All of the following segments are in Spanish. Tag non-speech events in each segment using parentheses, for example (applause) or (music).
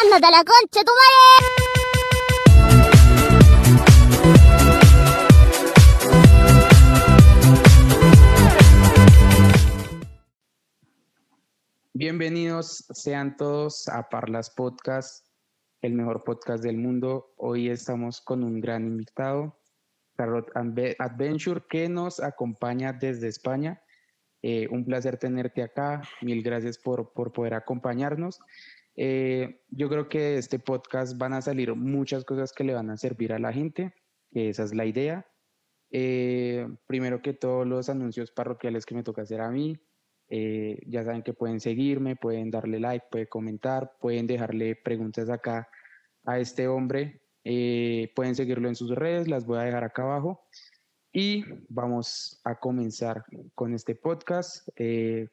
¡Ándate a la concha, tu madre! Bienvenidos sean todos a Parlas Podcast, el mejor podcast del mundo. Hoy estamos con un gran invitado, Carrot Adve- Adventure, que nos acompaña desde España. Eh, un placer tenerte acá. Mil gracias por, por poder acompañarnos. Eh, yo creo que de este podcast van a salir muchas cosas que le van a servir a la gente, esa es la idea. Eh, primero que todos los anuncios parroquiales que me toca hacer a mí. Eh, ya saben que pueden seguirme, pueden darle like, pueden comentar, pueden dejarle preguntas acá a este hombre. Pueden seguirlo en sus redes, las voy a dejar acá abajo. Y vamos a comenzar con este podcast.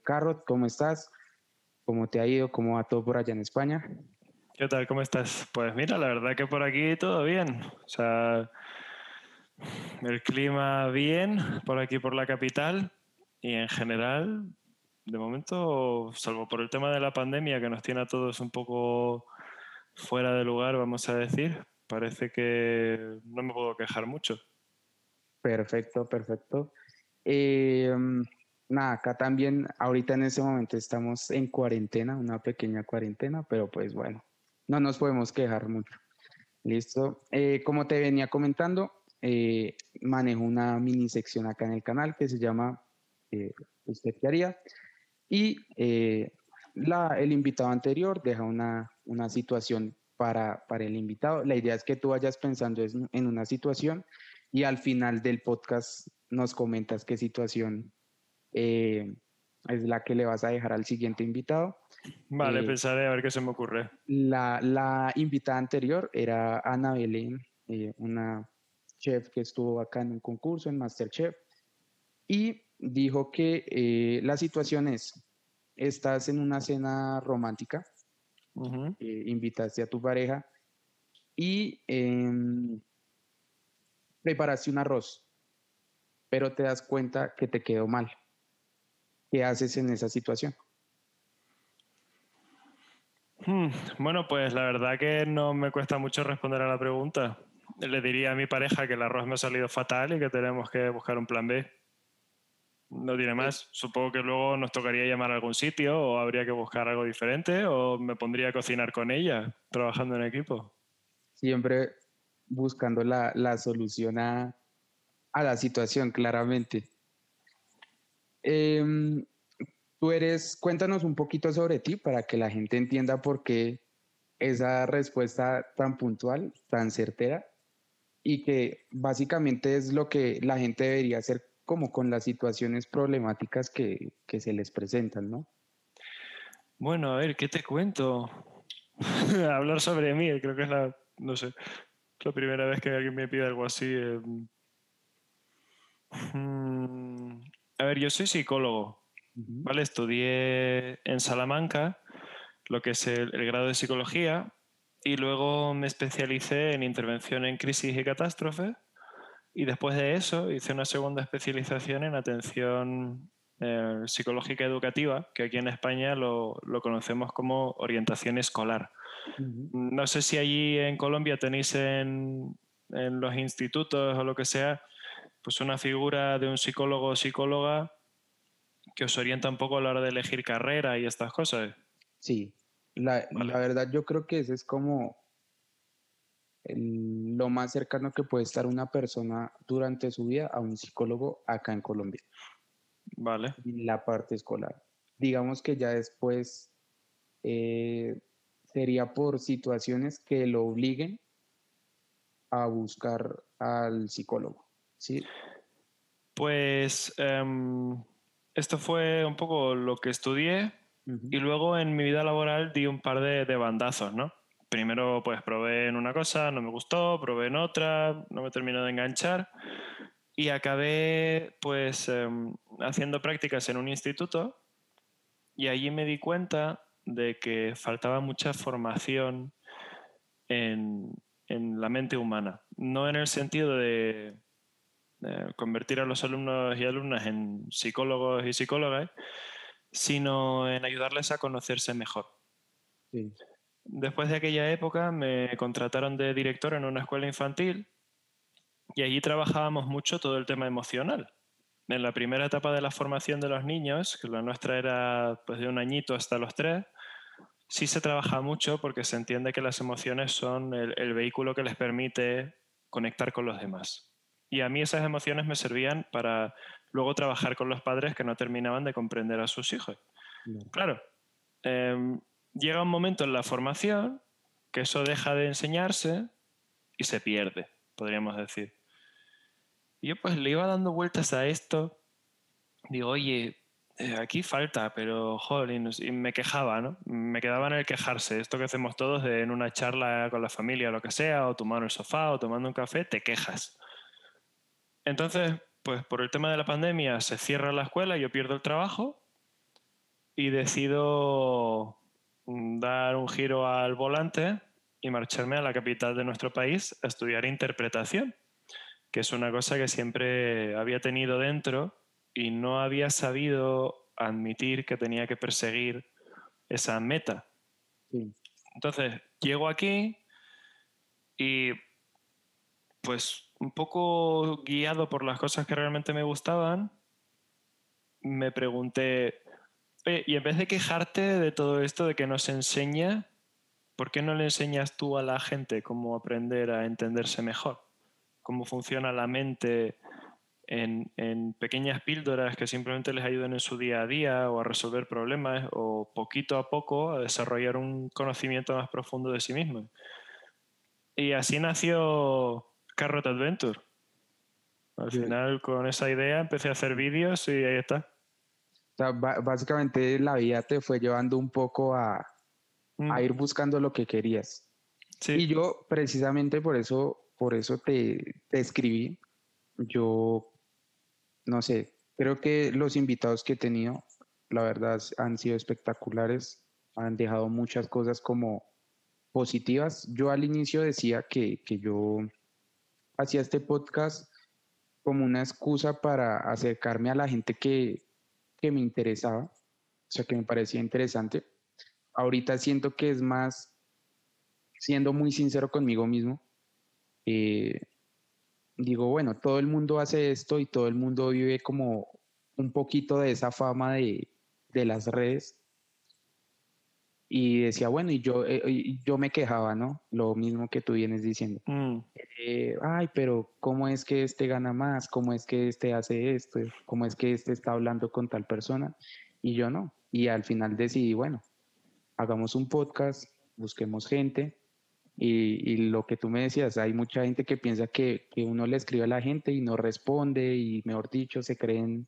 Carrot, ¿cómo estás? ¿Cómo te ha ido? ¿Cómo va todo por allá en España? ¿Qué tal? ¿Cómo estás? Pues mira, la verdad que por aquí todo bien. O sea, el clima bien por aquí por la capital y en general, de momento, salvo por el tema de la pandemia que nos tiene a todos un poco fuera de lugar, vamos a decir, parece que no me puedo quejar mucho. Perfecto, perfecto. Eh, nada, acá también, ahorita en ese momento estamos en cuarentena, una pequeña cuarentena, pero pues bueno, no nos podemos quejar mucho. Listo. Eh, como te venía comentando, eh, manejo una mini sección acá en el canal que se llama eh, ¿Usted qué haría? Y eh, la, el invitado anterior deja una, una situación para, para el invitado. La idea es que tú vayas pensando en una situación y al final del podcast nos comentas qué situación eh, es la que le vas a dejar al siguiente invitado. Vale, Eh, pensaré a ver qué se me ocurre. La, la invitada anterior era Ana Belén, eh, una chef que estuvo acá en un concurso en Masterchef y dijo que eh, la situación es, estás en una cena romántica, eh, invitaste a tu pareja y em, preparaste un arroz, pero te das cuenta que te quedó mal. ¿Qué haces en esa situación? Hmm, Bueno, pues la verdad que no me cuesta mucho responder a la pregunta. Le diría a mi pareja que el arroz me ha salido fatal y que tenemos que buscar un plan B. No tiene más. Supongo que luego nos tocaría llamar a algún sitio o habría que buscar algo diferente o me pondría a cocinar con ella, trabajando en equipo. Siempre buscando la, la solución a, a la situación, claramente. Em, tú eres, cuéntanos un poquito sobre ti para que la gente entienda por qué esa respuesta tan puntual, tan certera, y que básicamente es lo que la gente debería hacer como con las situaciones problemáticas que, que se les presentan, ¿no? Bueno, a ver, ¿qué te cuento? (laughs) Hablar sobre mí, creo que es la, no sé, la primera vez que alguien me pide algo así. eh. Mm, A ver, yo soy psicólogo. ¿vale? Estudié en Salamanca lo que es el, el grado de psicología y luego me especialicé en intervención en crisis y catástrofes y después de eso hice una segunda especialización en atención eh, psicológica educativa, que aquí en España lo, lo conocemos como orientación escolar. No sé si allí en Colombia tenéis en, en los institutos o lo que sea, pues una figura de un psicólogo o psicóloga que os orienta un poco a la hora de elegir carrera y estas cosas. Sí, la, Vale. la verdad yo creo que ese es como el- lo más cercano que puede estar una persona durante su vida a un psicólogo acá en Colombia, Vale. en la parte escolar. Digamos que ya después eh, sería por situaciones que lo obliguen a buscar al psicólogo, ¿sí? Pues em, esto fue un poco lo que estudié y luego en mi vida laboral di un par de, de bandazos, ¿no? Primero pues probé en una cosa, no me gustó, probé en otra, no me terminó de enganchar y acabé pues em, haciendo prácticas en un instituto y allí me di cuenta de que faltaba mucha formación en, en la mente humana. No en el sentido de, de convertir a los alumnos y alumnas en psicólogos y psicólogas, sino en ayudarles a conocerse mejor. Sí. después de aquella época me contrataron de director en una escuela infantil y allí trabajábamos mucho todo el tema emocional. En la primera etapa de la formación de los niños, que la nuestra era pues, de un añito hasta los tres, sí se trabaja mucho porque se entiende que las emociones son el, vehículo que les permite conectar con los demás. Y a mí esas emociones me servían para luego trabajar con los padres que no terminaban de comprender a sus hijos. Claro, em, llega un momento en la formación que eso deja de enseñarse y se pierde, podríamos decir. Y yo pues le iba dando vueltas a esto. Digo, oye, eh, aquí falta, pero joder, y me quejaba, ¿no? Me quedaba en el quejarse. Esto que hacemos todos de, en una charla con la familia o lo que sea, o tomando el sofá o tomando un café, te quejas. Entonces, pues por el tema de la pandemia se cierra la escuela, yo pierdo el trabajo y decido mm, dar un giro al volante y marcharme a la capital de nuestro país a estudiar interpretación, que es una cosa que siempre había tenido dentro y no había sabido admitir que tenía que perseguir esa meta. Entonces, llego aquí y pues un poco guiado por las cosas que realmente me gustaban, me pregunté, y en vez de quejarte de todo esto, de que no se enseña, ¿por qué no le enseñas tú a la gente cómo aprender a entenderse mejor? ¿Cómo funciona la mente en, pequeñas píldoras que simplemente les ayuden en su día a día o a resolver problemas o poquito a poco a desarrollar un conocimiento más profundo de sí mismos? Y así nació Carrot Adventure. Al final, con esa idea, empecé a hacer vídeos y ahí está. O sea, básicamente la vida te fue llevando un poco a, mm. ir buscando lo que querías. Y yo precisamente por eso, por eso te, te escribí. Yo, no sé, creo que los invitados que he tenido, la verdad, han sido espectaculares. Han dejado muchas cosas como positivas. Yo al inicio decía que, que yo hacía este podcast como una excusa para acercarme a la gente que, me interesaba, o sea, que me parecía interesante. Ahorita siento que es más siendo muy sincero conmigo mismo. Eh, digo, bueno, todo el mundo hace esto y todo el mundo vive como un poquito de esa fama de, de las redes y decía, bueno, y yo, eh, yo me quejaba, ¿no? Lo mismo que tú vienes diciendo. Mm. Eh, ay, pero ¿cómo es que este gana más? ¿Cómo es que este hace esto? ¿Cómo es que este está hablando con tal persona? Y yo no. Y al final decidí, bueno, hagamos un podcast, busquemos gente. Y, y lo que tú me decías, hay mucha gente que piensa que, que, uno le escribe a la gente y no responde y, mejor dicho, se creen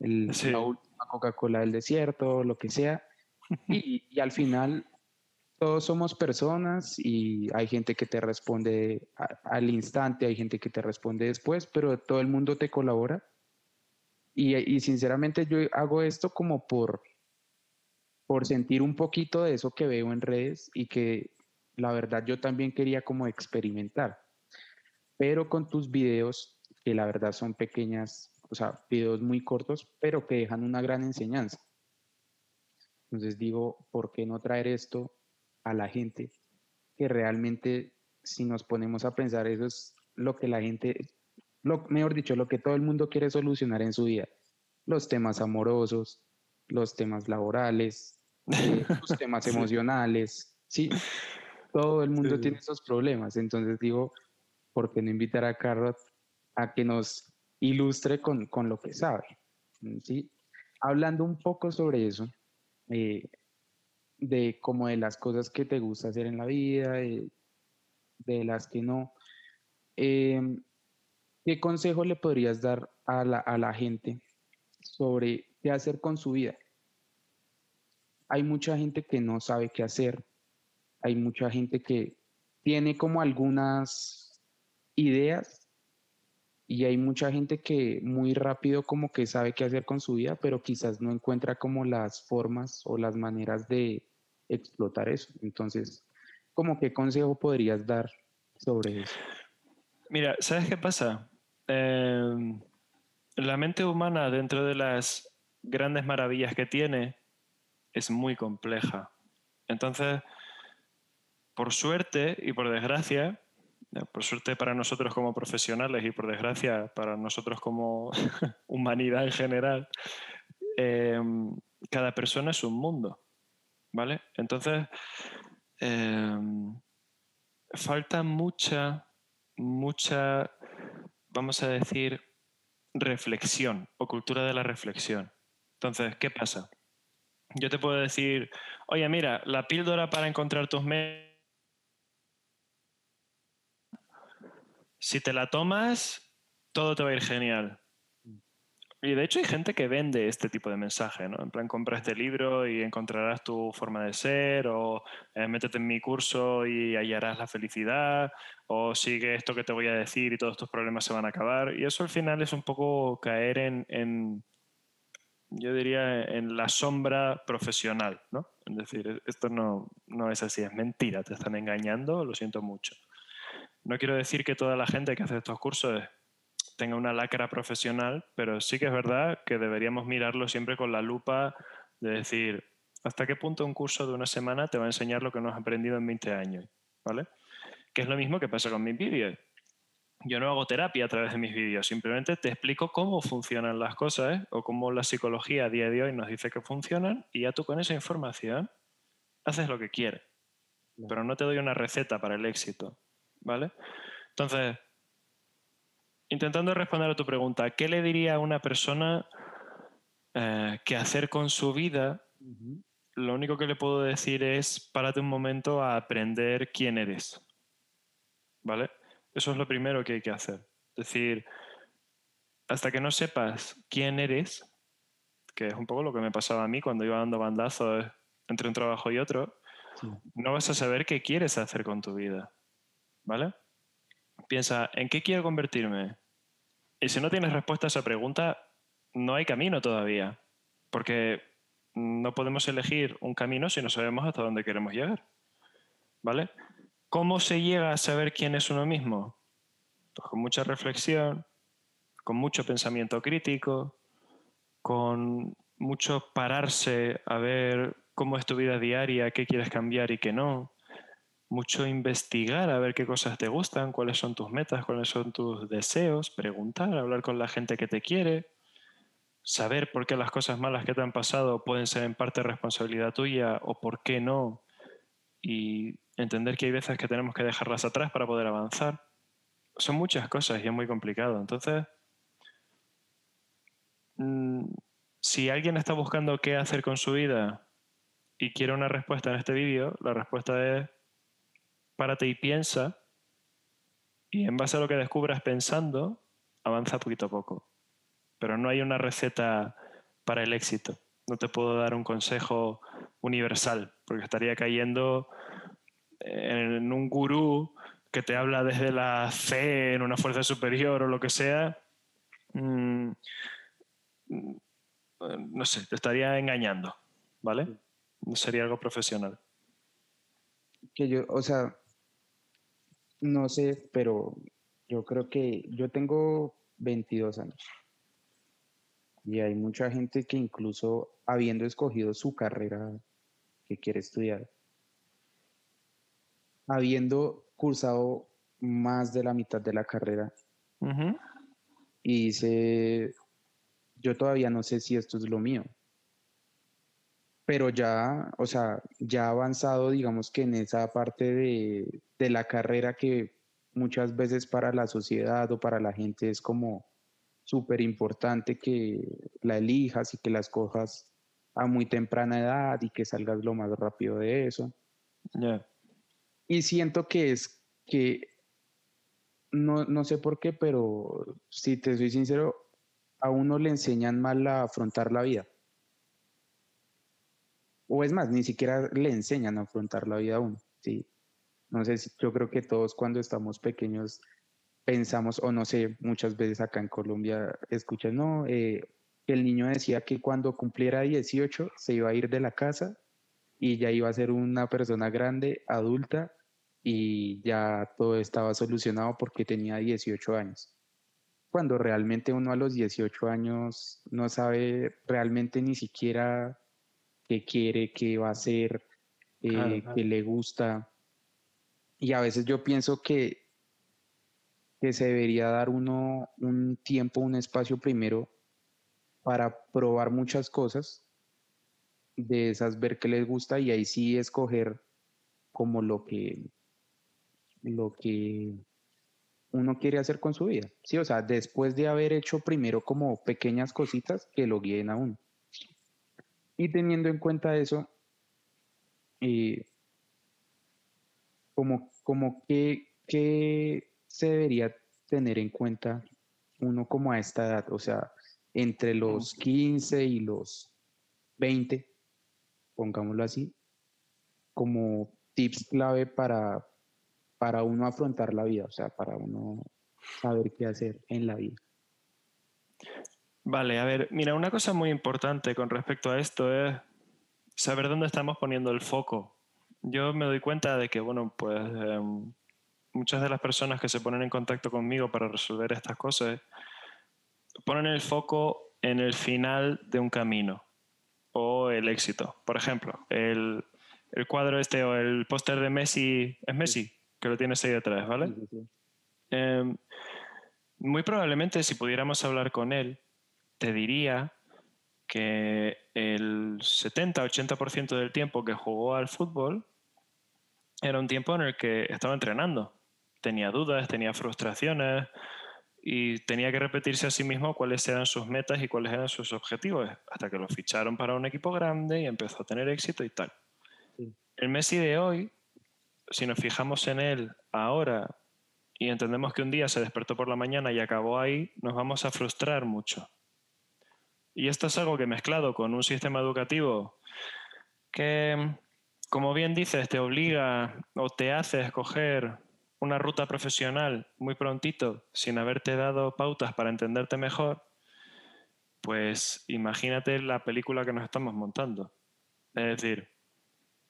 el, la última Coca-Cola del desierto, lo que sea y, al final todos somos personas y hay gente que te responde al instante, hay gente que te responde después, pero todo el mundo te colabora. Y, y, sinceramente yo hago esto como por, por sentir un poquito de eso que veo en redes y que la verdad yo también quería como experimentar. Pero con tus videos, que la verdad son pequeñas, o sea, videos muy cortos, pero que dejan una gran enseñanza. Entonces digo, ¿por qué no traer esto a la gente? Que realmente, si nos ponemos a pensar, eso es lo que la gente, lo, mejor dicho, lo que todo el mundo quiere solucionar en su vida. Los temas amorosos, los temas laborales, eh, (laughs) los temas emocionales, ¿sí? Todo el mundo tiene esos problemas. Entonces digo, ¿por qué no invitar a Carrot a que nos ilustre con, con lo que sabe? ¿Sí? Hablando un poco sobre eso, eh, de como de las cosas que te gusta hacer en la vida, de, las que no. Em, ¿Qué consejo le podrías dar a la, a la gente sobre qué hacer con su vida? Hay mucha gente que no sabe qué hacer, hay mucha gente que tiene como algunas ideas y hay mucha gente que muy rápido como que sabe qué hacer con su vida, pero quizás no encuentra como las formas o las maneras de explotar eso. Entonces, ¿cómo qué consejo podrías dar sobre eso? Mira, ¿sabes qué pasa? Em, la mente humana dentro de las grandes maravillas que tiene es muy compleja. Entonces, por suerte y por desgracia, por suerte para nosotros como profesionales y por desgracia para nosotros como (laughs) humanidad en general, em, cada persona es un mundo, ¿vale? Entonces, em, falta mucha, mucha, vamos a decir, reflexión o cultura de la reflexión. Entonces, ¿qué pasa? Yo te puedo decir, oye, mira, la píldora para encontrar tus metas si te la tomas, todo te va a ir genial. Y de hecho hay gente que vende este tipo de mensaje, ¿no? En plan, compra este libro y encontrarás tu forma de ser, o eh, métete en mi curso y hallarás la felicidad, o sigue esto que te voy a decir y todos tus problemas se van a acabar. Y eso al final es un poco caer en, en yo diría, en la sombra profesional, ¿no? Es decir, esto no, no es así, es mentira, te están engañando, lo siento mucho. No quiero decir que toda la gente que hace estos cursos tenga una lacra profesional, pero sí que es verdad que deberíamos mirarlo siempre con la lupa de decir, ¿hasta qué punto un curso de una semana te va a enseñar lo que no has aprendido en 20 años? ¿Vale? Que es lo mismo que pasa con mis vídeos. Yo no hago terapia a través de mis vídeos, simplemente te explico cómo funcionan las cosas ¿eh? o cómo la psicología a día de hoy nos dice que funcionan y ya tú con esa información haces lo que quieres. Pero no te doy una receta para el éxito. ¿Vale? Entonces, intentando responder a tu pregunta, ¿qué le diría a una persona eh, que hacer con su vida? Lo único que le puedo decir es párate un momento a aprender quién eres. ¿Vale? Eso es lo primero que hay que hacer. Es decir, hasta que no sepas quién eres, que es un poco lo que me pasaba a mí cuando iba dando bandazos entre un trabajo y otro, no vas a saber qué quieres hacer con tu vida. ¿Vale? Piensa, ¿en qué quiero convertirme? Y si no tienes respuesta a esa pregunta, no hay camino todavía, porque no podemos elegir un camino si no sabemos hasta dónde queremos llegar, ¿vale? ¿Cómo se llega a saber quién es uno mismo? Pues con mucha reflexión, con mucho pensamiento crítico, con mucho pararse a ver cómo es tu vida diaria, qué quieres cambiar y qué no, mucho investigar a ver qué cosas te gustan, cuáles son tus metas, cuáles son tus deseos, preguntar, hablar con la gente que te quiere, saber por qué las cosas malas que te han pasado pueden ser en parte responsabilidad tuya o por qué no, y entender que hay veces que tenemos que dejarlas atrás para poder avanzar. Son muchas cosas y es muy complicado. Entonces, mm, si alguien está buscando qué hacer con su vida y quiere una respuesta en este vídeo, la respuesta es párate y piensa, y en base a lo que descubras pensando, avanza poquito a poco. Pero no hay una receta para el éxito. No te puedo dar un consejo universal, porque estaría cayendo en un gurú que te habla desde la fe en una fuerza superior o lo que sea. Mm, no sé, te estaría engañando, ¿vale? No sería algo profesional. Que yo, o sea, no sé, pero yo creo que yo tengo 22 años. Y hay mucha gente que incluso habiendo escogido su carrera que quiere estudiar, habiendo cursado más de la mitad de la carrera, y dice, yo todavía no sé si esto es lo mío pero ya, o sea, ya avanzado, digamos que en esa parte de, de, la carrera que muchas veces para la sociedad o para la gente es como súper importante que la elijas y que las cojas a muy temprana edad y que salgas lo más rápido de eso. Y siento que es que, no, no sé por qué, pero si te soy sincero, a uno le enseñan mal a afrontar la vida o es más, ni siquiera le enseñan a afrontar la vida a uno, ¿sí? No yo creo que todos cuando estamos pequeños pensamos, o no sé, muchas veces acá en Colombia escuchan, no, eh, el niño decía que cuando cumpliera 18 se iba a ir de la casa y ya iba a ser una persona grande, adulta, y ya todo estaba solucionado porque tenía 18 años. Cuando realmente uno a los 18 años no sabe realmente ni siquiera qué quiere, qué va a hacer, eh, qué le gusta. y a veces yo pienso que, que se debería dar uno un tiempo, un espacio primero para probar muchas cosas, de esas ver qué les gusta y ahí sí escoger como lo que, lo que uno quiere hacer con su vida. Sí, o sea, después de haber hecho primero como pequeñas cositas que lo guíen a uno. Y teniendo en cuenta eso, eh, como, como que, se debería tener en cuenta uno como a esta edad, o sea, entre los 15 y los 20, pongámoslo así, como tips clave para, para uno afrontar la vida, o sea, para uno saber qué hacer en la vida. Vale, a ver, mira, una cosa muy importante con respecto a esto es saber dónde estamos poniendo el foco. Yo me doy cuenta de que, bueno, pues em, muchas de las personas que se ponen en contacto conmigo para resolver estas cosas ponen el foco en el final de un camino o el éxito. Por ejemplo, el, cuadro este o el póster de Messi, es Messi, que lo tienes ahí detrás, ¿vale? Em, muy probablemente si pudiéramos hablar con él, te diría que el 70-80% del tiempo que jugó al fútbol era un tiempo en el que estaba entrenando. Tenía dudas, tenía frustraciones y tenía que repetirse a sí mismo cuáles eran sus metas y cuáles eran sus objetivos, hasta que lo ficharon para un equipo grande y empezó a tener éxito y tal. El Messi de hoy, si nos fijamos en él ahora y entendemos que un día se despertó por la mañana y acabó ahí, nos vamos a frustrar mucho. Y esto es algo que mezclado con un sistema educativo que como bien dices, te obliga o te hace escoger una ruta profesional muy prontito sin haberte dado pautas para entenderte mejor, pues imagínate la película que nos estamos montando. Es decir,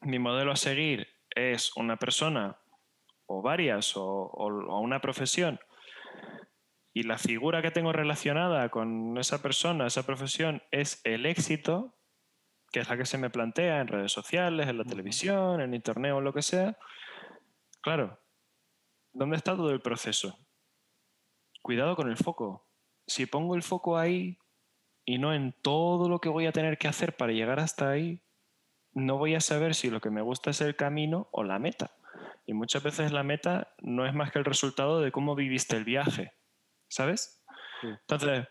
mi modelo a seguir es una persona o varias o, o una profesión y la figura que tengo relacionada con esa persona, esa profesión, es el éxito, que es la que se me plantea en redes sociales, en la televisión, en internet o lo que sea, claro, ¿dónde está todo el proceso? Cuidado con el foco. Si pongo el foco ahí y no en todo lo que voy a tener que hacer para llegar hasta ahí, no voy a saber si lo que me gusta es el camino o la meta. Y muchas veces la meta no es más que el resultado de cómo viviste el viaje, ¿sabes? Entonces,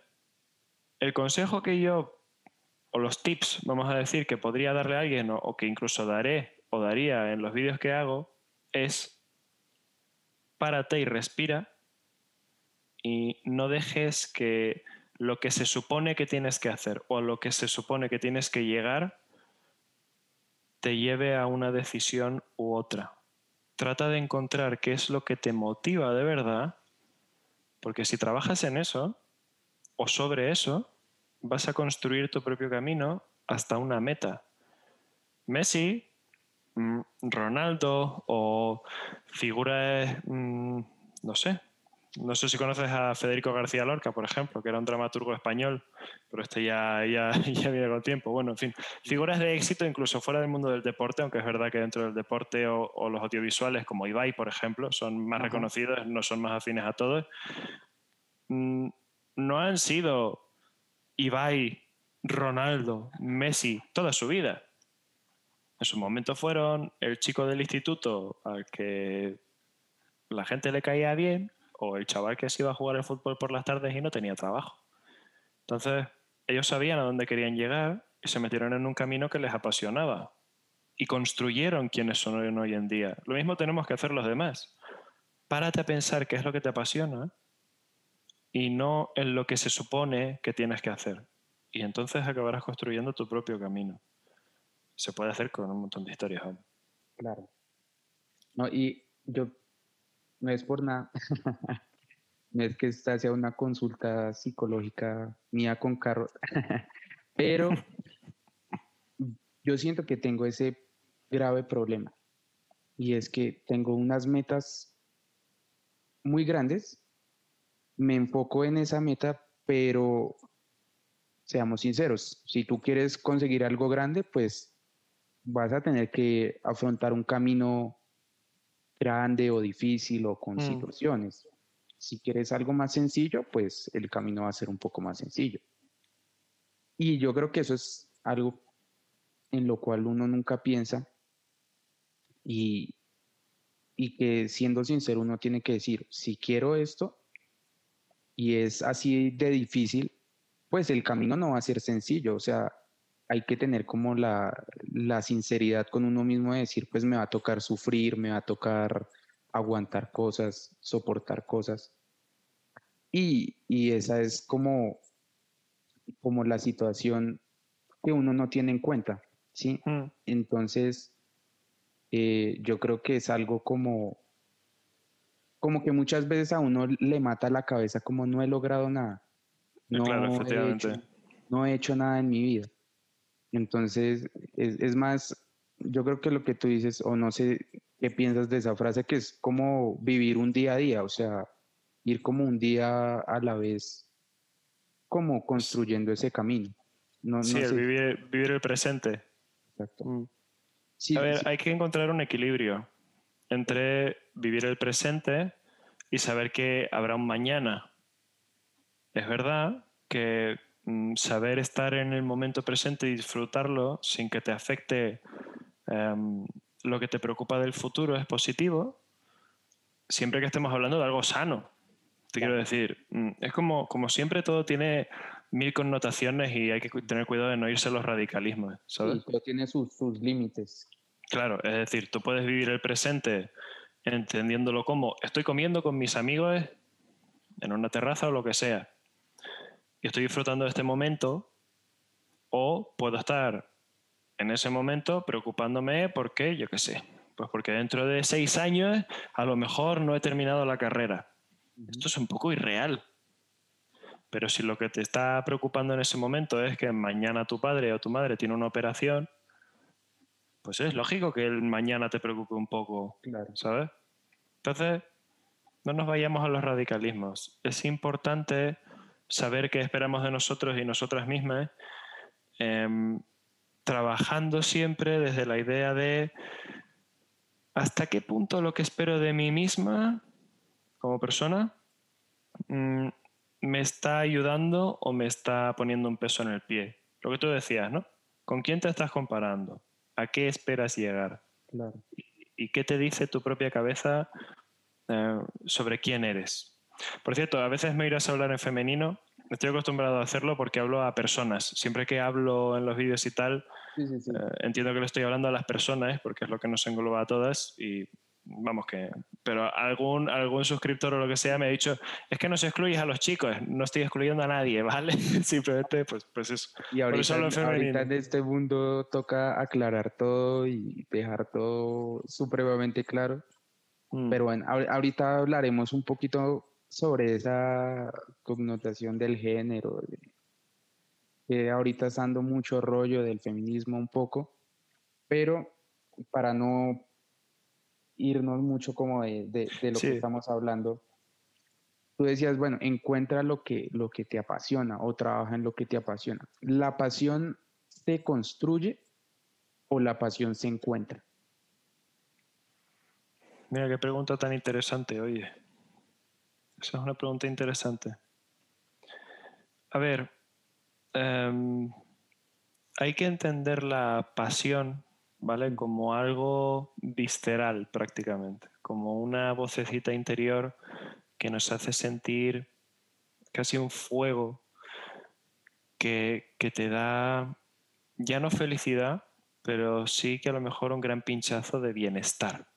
el consejo que yo o los tips, vamos a decir, que podría darle a alguien o, que incluso daré o daría en los vídeos que hago es párate y respira y no dejes que lo que se supone que tienes que hacer o lo que se supone que tienes que llegar te lleve a una decisión u otra. Trata de encontrar qué es lo que te motiva de verdad, porque si trabajas en eso o sobre eso, vas a construir tu propio camino hasta una meta. Messi, mm, Ronaldo o figuras, mm, no sé, no sé si conoces a Federico García Lorca, por ejemplo, que era un dramaturgo español, pero este ya, (laughs) ya, ya viene con tiempo. Bueno, en fin, figuras de éxito incluso fuera del mundo del deporte, aunque es verdad que dentro del deporte o, los audiovisuales, como Ibai, por ejemplo, son más reconocidos, no son más afines a todos, mm, no han sido Ibai, Ronaldo, Messi, toda su vida. En su momento fueron el chico del instituto al que la gente le caía bien o el chaval que se iba a jugar el fútbol por las tardes y no tenía trabajo. Entonces, ellos sabían a dónde querían llegar y se metieron en un camino que les apasionaba y construyeron quienes son hoy en día. Lo mismo tenemos que hacer los demás. Párate a pensar qué es lo que te apasiona y no en lo que se supone que tienes que hacer. Y entonces acabarás construyendo tu propio camino. Se puede hacer con un montón de historias Claro. No, y yo no es por nada. (laughs) no es que esta sea una consulta psicológica mía con Carlos. (laughs) Pero yo siento que tengo ese grave problema. Y es que tengo unas metas muy grandes me enfoco en esa meta, pero seamos sinceros, si tú quieres conseguir algo grande, pues vas a tener que afrontar un camino grande o difícil o con Mm. situaciones. Si quieres algo más sencillo, pues el camino va a ser un poco más sencillo. Y yo creo que eso es algo en lo cual uno nunca piensa y, y que siendo sincero uno tiene que decir, si quiero esto y es así de difícil, pues el camino no va a ser sencillo, o sea, hay que tener como la, la sinceridad con uno mismo de decir, pues me va a tocar sufrir, me va a tocar aguantar cosas, soportar cosas. Y, y esa es como, como la situación que uno no tiene en cuenta, ¿sí? Mm, Entonces, eh, yo creo que es algo como, como que muchas veces a uno le mata la cabeza como no he logrado nada. No, claro, he hecho, no he hecho nada en mi vida. Entonces, es, es más, yo creo que lo que tú dices, o no sé qué piensas de esa frase, que es como vivir un día a día, o sea, ir como un día a la vez, como construyendo ese camino. No, no Sí, el sé, vivir, vivir el presente. exacto. Mm. Sí, A ver, sí, hay que encontrar un equilibrio entre vivir el presente y saber que habrá un mañana. Es verdad que saber estar en el momento presente y disfrutarlo sin que te afecte em, lo que te preocupa del futuro es positivo, siempre que estemos hablando de algo sano. Te quiero decir, mm, es como, como siempre todo tiene mil connotaciones y hay que tener cuidado de no irse a los radicalismos, ¿sabes? sí, todo tiene sus, sus límites. Claro, es decir, tú puedes vivir el presente entendiéndolo como estoy comiendo con mis amigos en una terraza o lo que sea y estoy disfrutando de este momento o puedo estar en ese momento preocupándome porque, yo qué sé, pues porque dentro de seis años a lo mejor no he terminado la carrera. Esto es un poco irreal. Pero si lo que te está preocupando en ese momento es que mañana tu padre o tu madre tiene una operación, pues es lógico que el mañana te preocupe un poco, Claro. ¿sabes? Entonces, no nos vayamos a los radicalismos. Es importante saber qué esperamos de nosotros y nosotras mismas, em, trabajando siempre desde la idea de hasta qué punto lo que espero de mí misma como persona mm, me está ayudando o me está poniendo un peso en el pie. Lo que tú decías, ¿no? ¿Con quién te estás comparando? ¿A qué esperas llegar? Claro. ¿Y qué te dice tu propia cabeza eh, sobre quién eres? Por cierto, a veces me irás a hablar en femenino. Estoy acostumbrado a hacerlo porque hablo a personas. Siempre que hablo en los vídeos y tal, Sí, sí, sí. eh, entiendo que le estoy hablando a las personas porque es lo que nos engloba a todas y vamos que pero algún algún suscriptor o lo que sea me ha dicho es que no se excluyes a los chicos no estoy excluyendo a nadie (laughs) vale simplemente pues pues eso Y ahorita, eso en ahorita en este mundo toca aclarar todo y dejar todo supremamente claro. Mm, Pero bueno, ahor- ahorita hablaremos un poquito sobre esa connotación del género, de- que ahorita está dando mucho rollo del feminismo un poco, pero para no irnos mucho como de, de- de lo Sí. que estamos hablando, tú decías, bueno, encuentra lo que, lo que te apasiona o trabaja en lo que te apasiona. ¿La pasión se construye o la pasión se encuentra? mira qué pregunta tan interesante oye esa es una pregunta interesante. A ver em, hay que entender la pasión vale como algo visceral prácticamente. Como una vocecita interior que nos hace sentir casi un fuego que, que te da ya no felicidad, pero sí que a lo mejor un gran pinchazo de bienestar.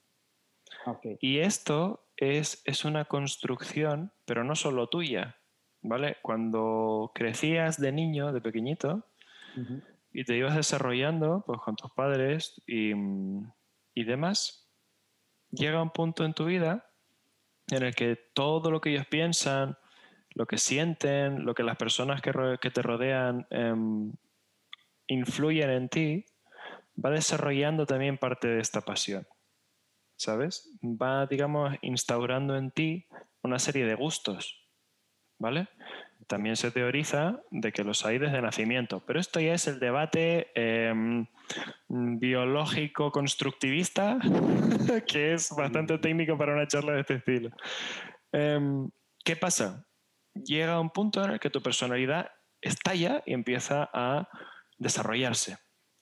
Ok, Y esto es, es una construcción, pero no solo tuya, ¿vale? Cuando crecías de niño, de pequeñito, y te ibas desarrollando pues, con tus padres y, y demás, llega un punto en tu vida en el que todo lo que ellos piensan, lo que sienten, lo que las personas que, que te rodean em, influyen en ti, va desarrollando también parte de esta pasión. ¿Sabes? Va, digamos, instaurando en ti una serie de gustos. ¿Vale? también se teoriza de que los hay desde nacimiento, pero esto ya es el debate em, biológico constructivista, (laughs) que es bastante técnico para una charla de este estilo. Em, ¿Qué pasa? Llega un punto en el que tu personalidad estalla y empieza a desarrollarse.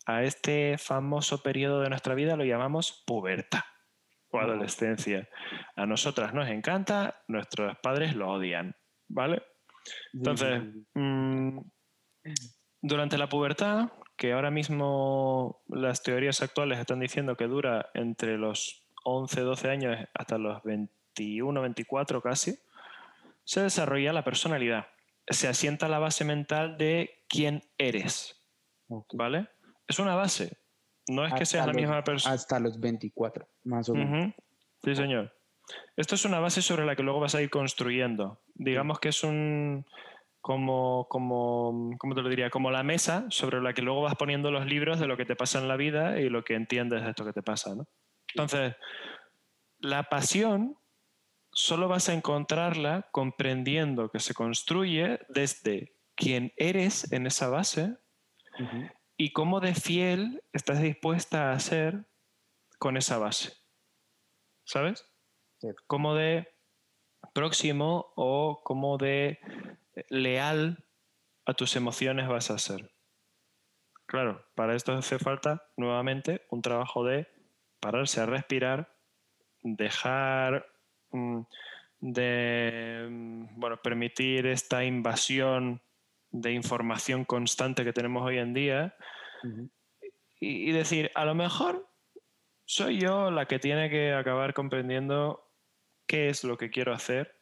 A este famoso periodo de nuestra vida lo llamamos pubertad o adolescencia. A nosotras nos encanta, nuestros padres lo odian, ¿vale? Entonces, mm, durante la pubertad, que ahora mismo las teorías actuales están diciendo que dura entre los 11, 12 años hasta los 21, 24 casi, se desarrolla la personalidad. Se asienta la base mental de quién eres. ¿Vale? Es una base. No es que seas la misma persona. Hasta los 24, más o menos. Sí, señor. Esto es una base sobre la que luego vas a ir construyendo. Digamos que es un. Como, como, ¿cómo te lo diría? Como la mesa sobre la que luego vas poniendo los libros de lo que te pasa en la vida y lo que entiendes de esto que te pasa, ¿no? Entonces, la pasión solo vas a encontrarla comprendiendo que se construye desde quién eres en esa base y cómo de fiel estás dispuesta a ser con esa base. ¿Sabes? Cómo de próximo o cómo de leal a tus emociones vas a ser. Claro, para esto hace falta nuevamente un trabajo de pararse a respirar, dejar mm, de mm, bueno, permitir esta invasión de información constante que tenemos hoy en día y, decir, a lo mejor soy yo la que tiene que acabar comprendiendo qué es lo que quiero hacer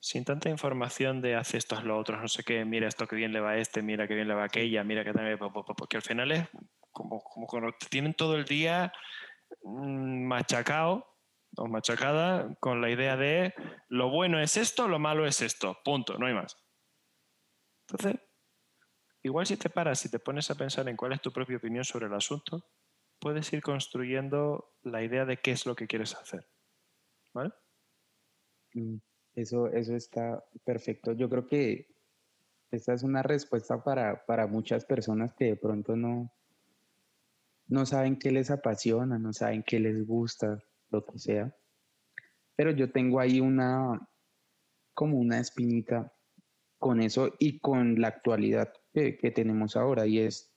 sin tanta información de hace esto, lo otro, no sé qué, mira esto que bien le va a este, mira que bien le va a aquella, mira que también, porque al final es como, como cuando tienen todo el día mm, machacado o machacada con la idea de lo bueno es esto, lo malo es esto, punto, no hay más. Entonces, igual si te paras, si te pones a pensar en cuál es tu propia opinión sobre el asunto, puedes ir construyendo la idea de qué es lo que quieres hacer. ¿Vale? Mm, eso, eso está perfecto. Yo creo que esta es una respuesta para, para muchas personas que de pronto no, no saben qué les apasiona, no saben qué les gusta, lo que sea. Pero yo tengo ahí una, como una espinita con eso y con la actualidad que, tenemos ahora. Y es,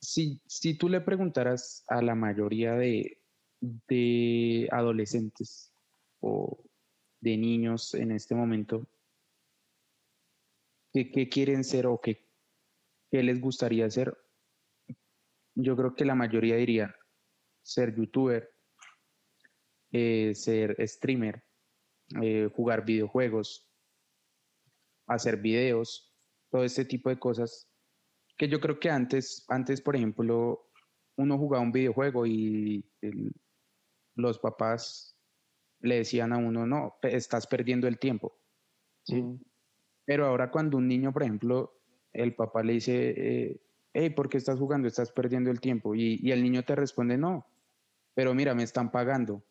si, si, tú le preguntaras a la mayoría de, de adolescentes o de niños en este momento, ¿qué, quieren ser o qué, qué les gustaría ser? Yo creo que la mayoría diría ser youtuber, eh, ser streamer, eh, jugar videojuegos, hacer videos, todo este tipo de cosas que yo creo que antes, antes por ejemplo, uno jugaba un videojuego y los papás le decían a uno, no, estás perdiendo el tiempo. ¿sí? Pero ahora cuando un niño, por ejemplo, el papá le dice, eh, hey, ¿por qué estás jugando? Estás perdiendo el tiempo. Y, y el niño te responde, no, pero mira, me están pagando.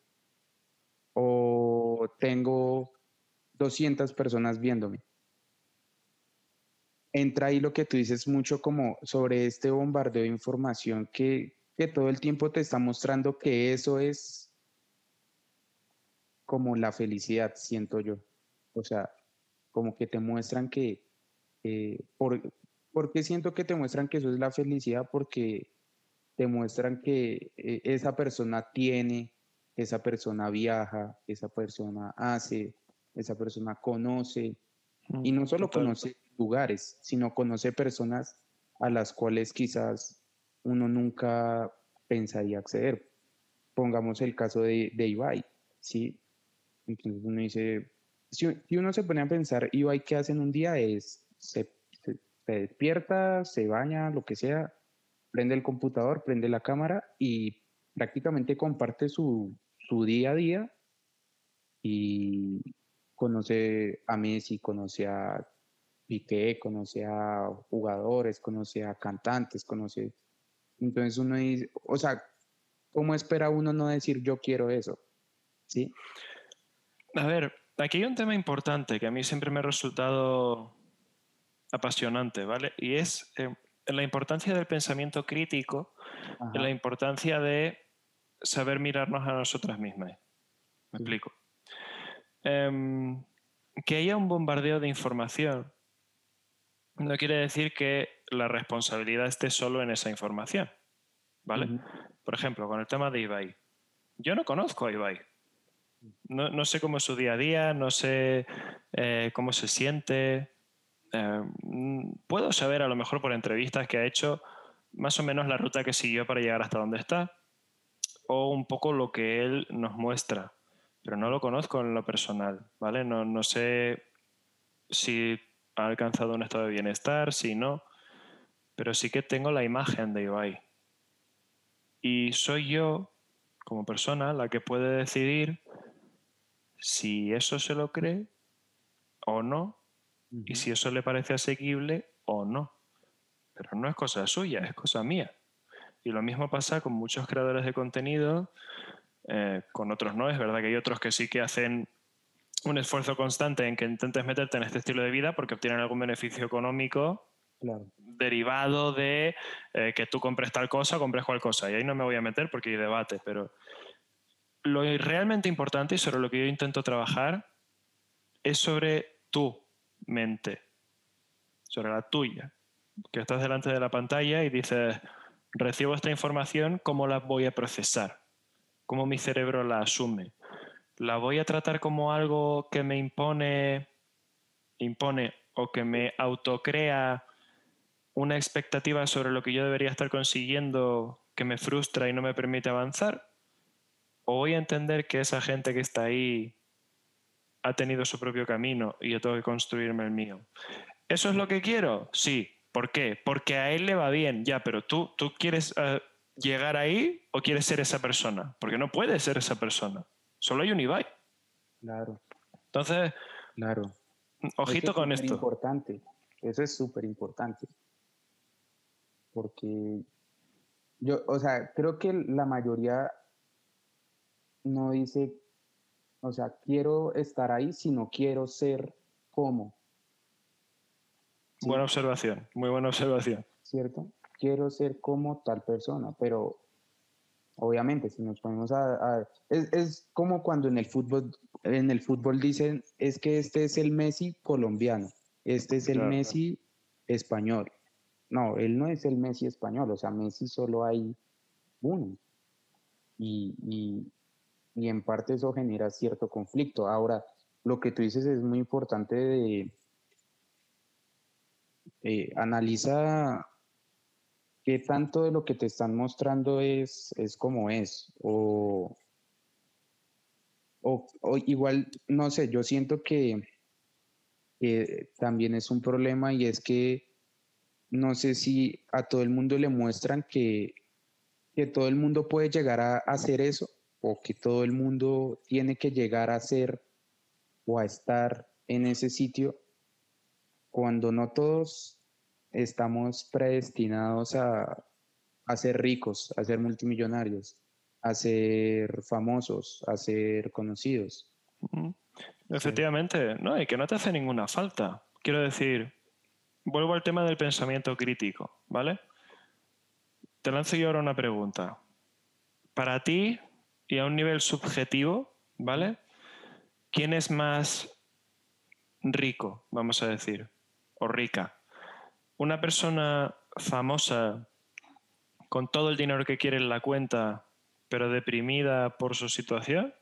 O tengo 200 personas viéndome entra ahí lo que tú dices mucho como sobre este bombardeo de información que, que todo el tiempo te está mostrando que eso es como la felicidad, siento yo. O sea, como que te muestran que, por, qué siento que te muestran que eso es la felicidad? Porque te muestran que eh, esa persona tiene, esa persona viaja, esa persona hace, esa persona conoce, y no solo conoce lugares, sino conoce personas a las cuales quizás uno nunca pensaría acceder. Pongamos el caso de, de Ibai, ¿sí? Entonces uno dice, si, uno se pone a pensar, Ibai, ¿qué hace en un día? Es, se, despierta, se baña, lo que sea, prende el computador, prende la cámara y prácticamente comparte su, su día a día y conoce a Messi, conoce a Piqué, conoce a jugadores, conoce a cantantes, conoce... Entonces uno dice, o sea, ¿cómo espera uno no decir yo quiero eso? ¿Sí? A ver, aquí hay un tema importante que a mí siempre me ha resultado apasionante, ¿vale? Y es eh, la importancia del pensamiento crítico, Ajá, la importancia de saber mirarnos a nosotras mismas. Me Sí. explico. Em, que haya un bombardeo de información no quiere decir que la responsabilidad esté solo en esa información, ¿vale? Por ejemplo, con el tema de Ibai. Yo no conozco a Ibai. No, no sé cómo es su día a día, no sé eh, cómo se siente. Eh, puedo saber, a lo mejor por entrevistas que ha hecho, más o menos la ruta que siguió para llegar hasta donde está, o un poco lo que él nos muestra, pero no lo conozco en lo personal, ¿vale? No, no sé si ha alcanzado un estado de bienestar, si no, pero sí que tengo la imagen de Ibai. Y soy yo, como persona, la que puede decidir si eso se lo cree o no, y si eso le parece asequible o no. Pero no es cosa suya, es cosa mía. Y lo mismo pasa con muchos creadores de contenido, eh, con otros no. Es verdad que hay otros que sí que hacen un esfuerzo constante en que intentes meterte en este estilo de vida porque obtienen algún beneficio económico Claro, derivado de eh, que tú compres tal cosa, compres cual cosa. Y ahí no me voy a meter porque hay debate, pero lo realmente importante y sobre lo que yo intento trabajar es sobre tu mente, sobre la tuya, que estás delante de la pantalla y dices, recibo esta información, ¿cómo la voy a procesar? ¿Cómo mi cerebro la asume? ¿La voy a tratar como algo que me impone, impone o que me autocrea una expectativa sobre lo que yo debería estar consiguiendo que me frustra y no me permite avanzar? ¿O voy a entender que esa gente que está ahí ha tenido su propio camino y yo tengo que construirme el mío? ¿Eso es lo que quiero? Sí. ¿Por qué? Porque a él le va bien, ya, pero tú, tú quieres eh, llegar ahí o quieres ser esa persona? Porque no puedes ser esa persona. Solo hay un Ibai. claro, Entonces, claro. ojito Eso es con esto. importante. Eso es súper importante. Porque yo, o sea, creo que la mayoría no dice, o sea, quiero estar ahí, sino quiero ser como, Sí. Buena observación, muy buena observación. ¿cierto? Quiero ser como tal persona, pero obviamente si nos ponemos a... a- es, es como cuando en el fútbol, en el fútbol dicen, es que este es el Messi colombiano, este es el Claro. Messi español. No, él no es el Messi español, o sea, Messi solo hay uno. Y, y, y en parte eso genera cierto conflicto. Ahora, lo que tú dices es muy importante de... eh, analiza qué tanto de lo que te están mostrando es, es como es. O, o, igual, no sé, yo siento que, que también es un problema y es que no sé si a todo el mundo le muestran que, que todo el mundo puede llegar a hacer eso o que todo el mundo tiene que llegar a ser o a estar en ese sitio cuando no todos estamos predestinados a, a ser ricos, a ser multimillonarios, a ser famosos, a ser conocidos. Efectivamente, no, y que no te hace ninguna falta. Quiero decir, vuelvo al tema del pensamiento crítico, ¿vale? Te lanzo yo ahora una pregunta. Para ti, y a un nivel subjetivo, ¿vale? ¿Quién es más rico, vamos a decir, o rica? ¿Una persona famosa con todo el dinero que quiere en la cuenta, pero deprimida por su situación?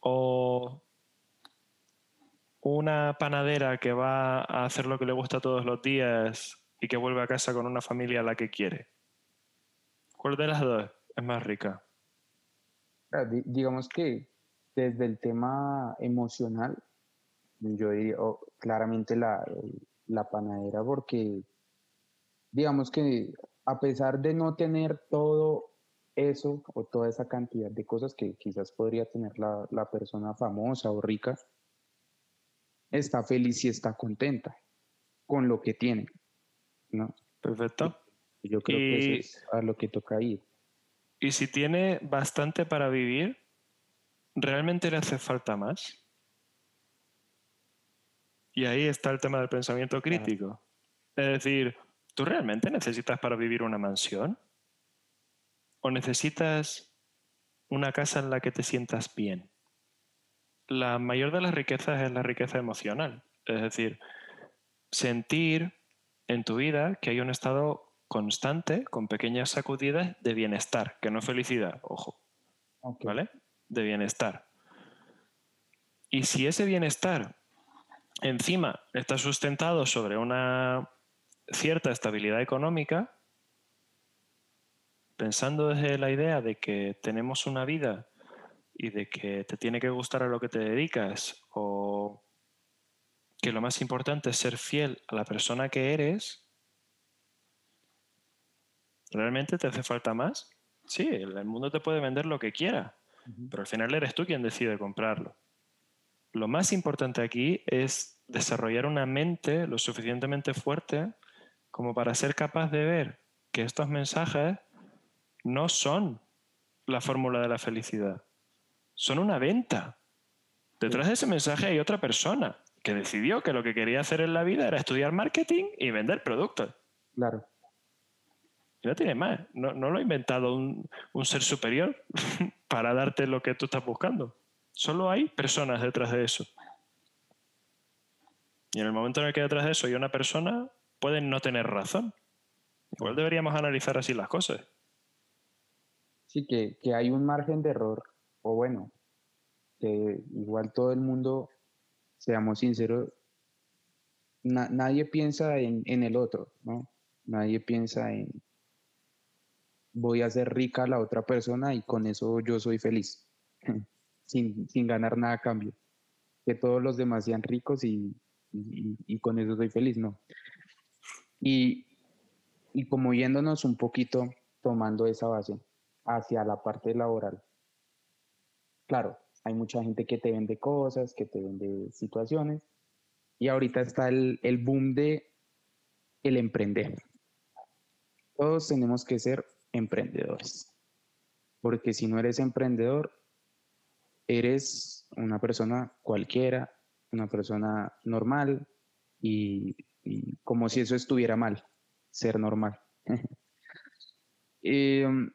¿O una panadera que va a hacer lo que le gusta todos los días y que vuelve a casa con una familia a la que quiere? ¿Cuál de las dos es más rica? Di- Digamos que desde el tema emocional, yo diría claramente la, la panadera, porque digamos que a pesar de no tener todo eso o toda esa cantidad de cosas que quizás podría tener la, la persona famosa o rica, está feliz y está contenta con lo que tiene, ¿no? Perfecto. Yo creo que Y- eso es a lo que toca ir. Y si tiene bastante para vivir, ¿realmente le hace falta más? Y ahí está el tema del pensamiento crítico. Es decir, ¿tú realmente necesitas para vivir una mansión? ¿O necesitas una casa en la que te sientas bien? La mayor de las riquezas es la riqueza emocional. Es decir, sentir en tu vida que hay un estado constante, con pequeñas sacudidas de bienestar, que no felicidad, ojo. ¿vale? De bienestar. Y si ese bienestar encima está sustentado sobre una cierta estabilidad económica, pensando desde la idea de que tenemos una vida y de que te tiene que gustar a lo que te dedicas o que lo más importante es ser fiel a la persona que eres, ¿realmente te hace falta más? Sí, el mundo te puede vender lo que quiera, pero al final eres tú quien decide comprarlo. Lo más importante aquí es desarrollar una mente lo suficientemente fuerte como para ser capaz de ver que estos mensajes no son la fórmula de la felicidad, son una venta. Detrás de ese mensaje hay otra persona que decidió que lo que quería hacer en la vida era estudiar marketing y vender productos. Claro. Y no tiene más. No, no lo ha inventado un, un ser superior (laughs) para darte lo que tú estás buscando. Solo hay personas detrás de eso. Y en el momento en el que detrás de eso hay una persona, pueden no tener razón. Igual deberíamos analizar así las cosas. Sí, que, que hay un margen de error, o bueno, que igual todo el mundo, seamos sinceros, na- nadie piensa en, en el otro, ¿no? Nadie piensa en voy a hacer rica a la otra persona y con eso yo soy feliz, (laughs) sin, sin ganar nada a cambio. Que todos los demás sean ricos y, y- y con eso soy feliz, ¿no? Y, y como yéndonos un poquito, tomando esa base hacia la parte laboral. Claro, hay mucha gente que te vende cosas, que te vende situaciones, y ahorita está el, el boom de el emprender. Todos tenemos que ser emprendedores, porque si no eres emprendedor, eres una persona cualquiera, una persona normal, y, como si eso estuviera mal, ser normal. (laughs) Em,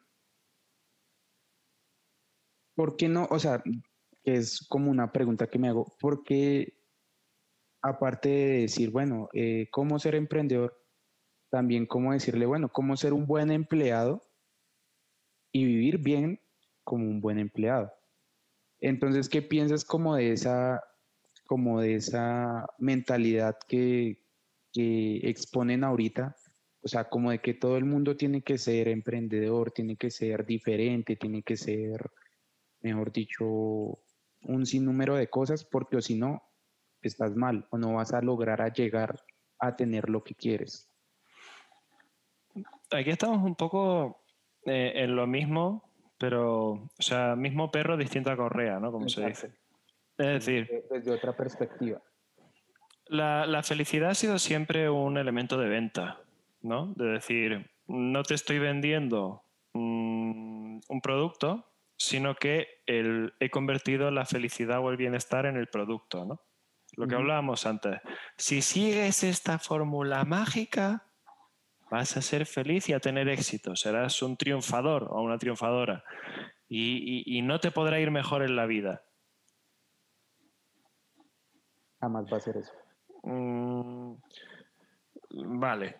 ¿Por qué no? O sea, es como una pregunta que me hago. ¿Por qué, aparte de decir, bueno, eh, cómo ser emprendedor, también cómo decirle, bueno, cómo ser un buen empleado y vivir bien como un buen empleado? Entonces, ¿qué piensas como de esa, como de esa mentalidad que, que exponen ahorita? O sea, como de que todo el mundo tiene que ser emprendedor, tiene que ser diferente, tiene que ser mejor dicho, un sinnúmero de cosas, porque o si no, estás mal o no vas a lograr llegar a tener lo que quieres. Aquí estamos un poco eh, en lo mismo, pero, o sea, mismo perro, distinta correa, ¿no? Como se dice. Es decir, Desde, desde otra perspectiva. La, la felicidad ha sido siempre un elemento de venta, ¿no? De decir, no te estoy vendiendo mm, un producto, sino que el- he convertido la felicidad o el bienestar en el producto, ¿no? Lo que hablábamos antes. Si sigues esta fórmula mágica, vas a ser feliz y a tener éxito. Serás un triunfador o una triunfadora. Y, y- y no te podrá ir mejor en la vida. Jamás va a ser eso. Mm, vale,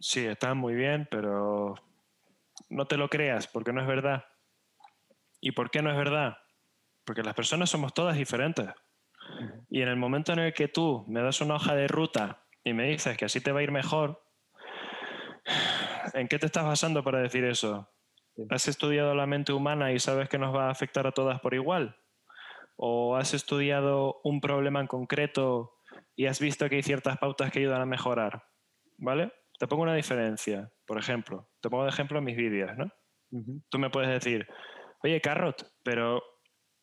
sí, está muy bien, pero no te lo creas porque no es verdad. ¿Y por qué no es verdad? Porque las personas somos todas diferentes. Y en el momento en el que tú me das una hoja de ruta y me dices que así te va a ir mejor, ¿en qué te estás basando para decir eso? ¿Has estudiado la mente humana y sabes que nos va a afectar a todas por igual? ¿O has estudiado un problema en concreto y has visto que hay ciertas pautas que ayudan a mejorar? ¿Vale? Te pongo una diferencia. Por ejemplo, te pongo de ejemplo mis vídeos, ¿no? Tú me puedes decir, oye, Carrot, pero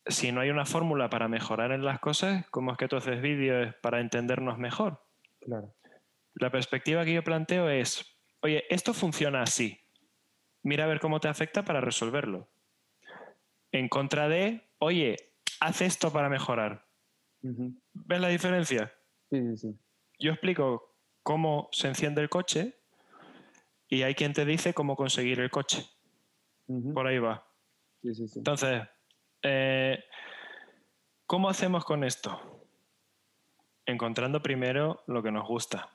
si no hay una fórmula para mejorar en las cosas, ¿cómo es que tú haces vídeos para entendernos mejor? Claro. La perspectiva que yo planteo es, oye, esto funciona así. Mira a ver cómo te afecta para resolverlo. En contra de, oye, haz esto para mejorar. ¿Ves la diferencia? Sí, sí, sí. Yo explico cómo se enciende el coche y hay quien te dice cómo conseguir el coche. Por ahí va. Sí, sí, sí. Entonces, eh, ¿cómo hacemos con esto? Encontrando primero lo que nos gusta.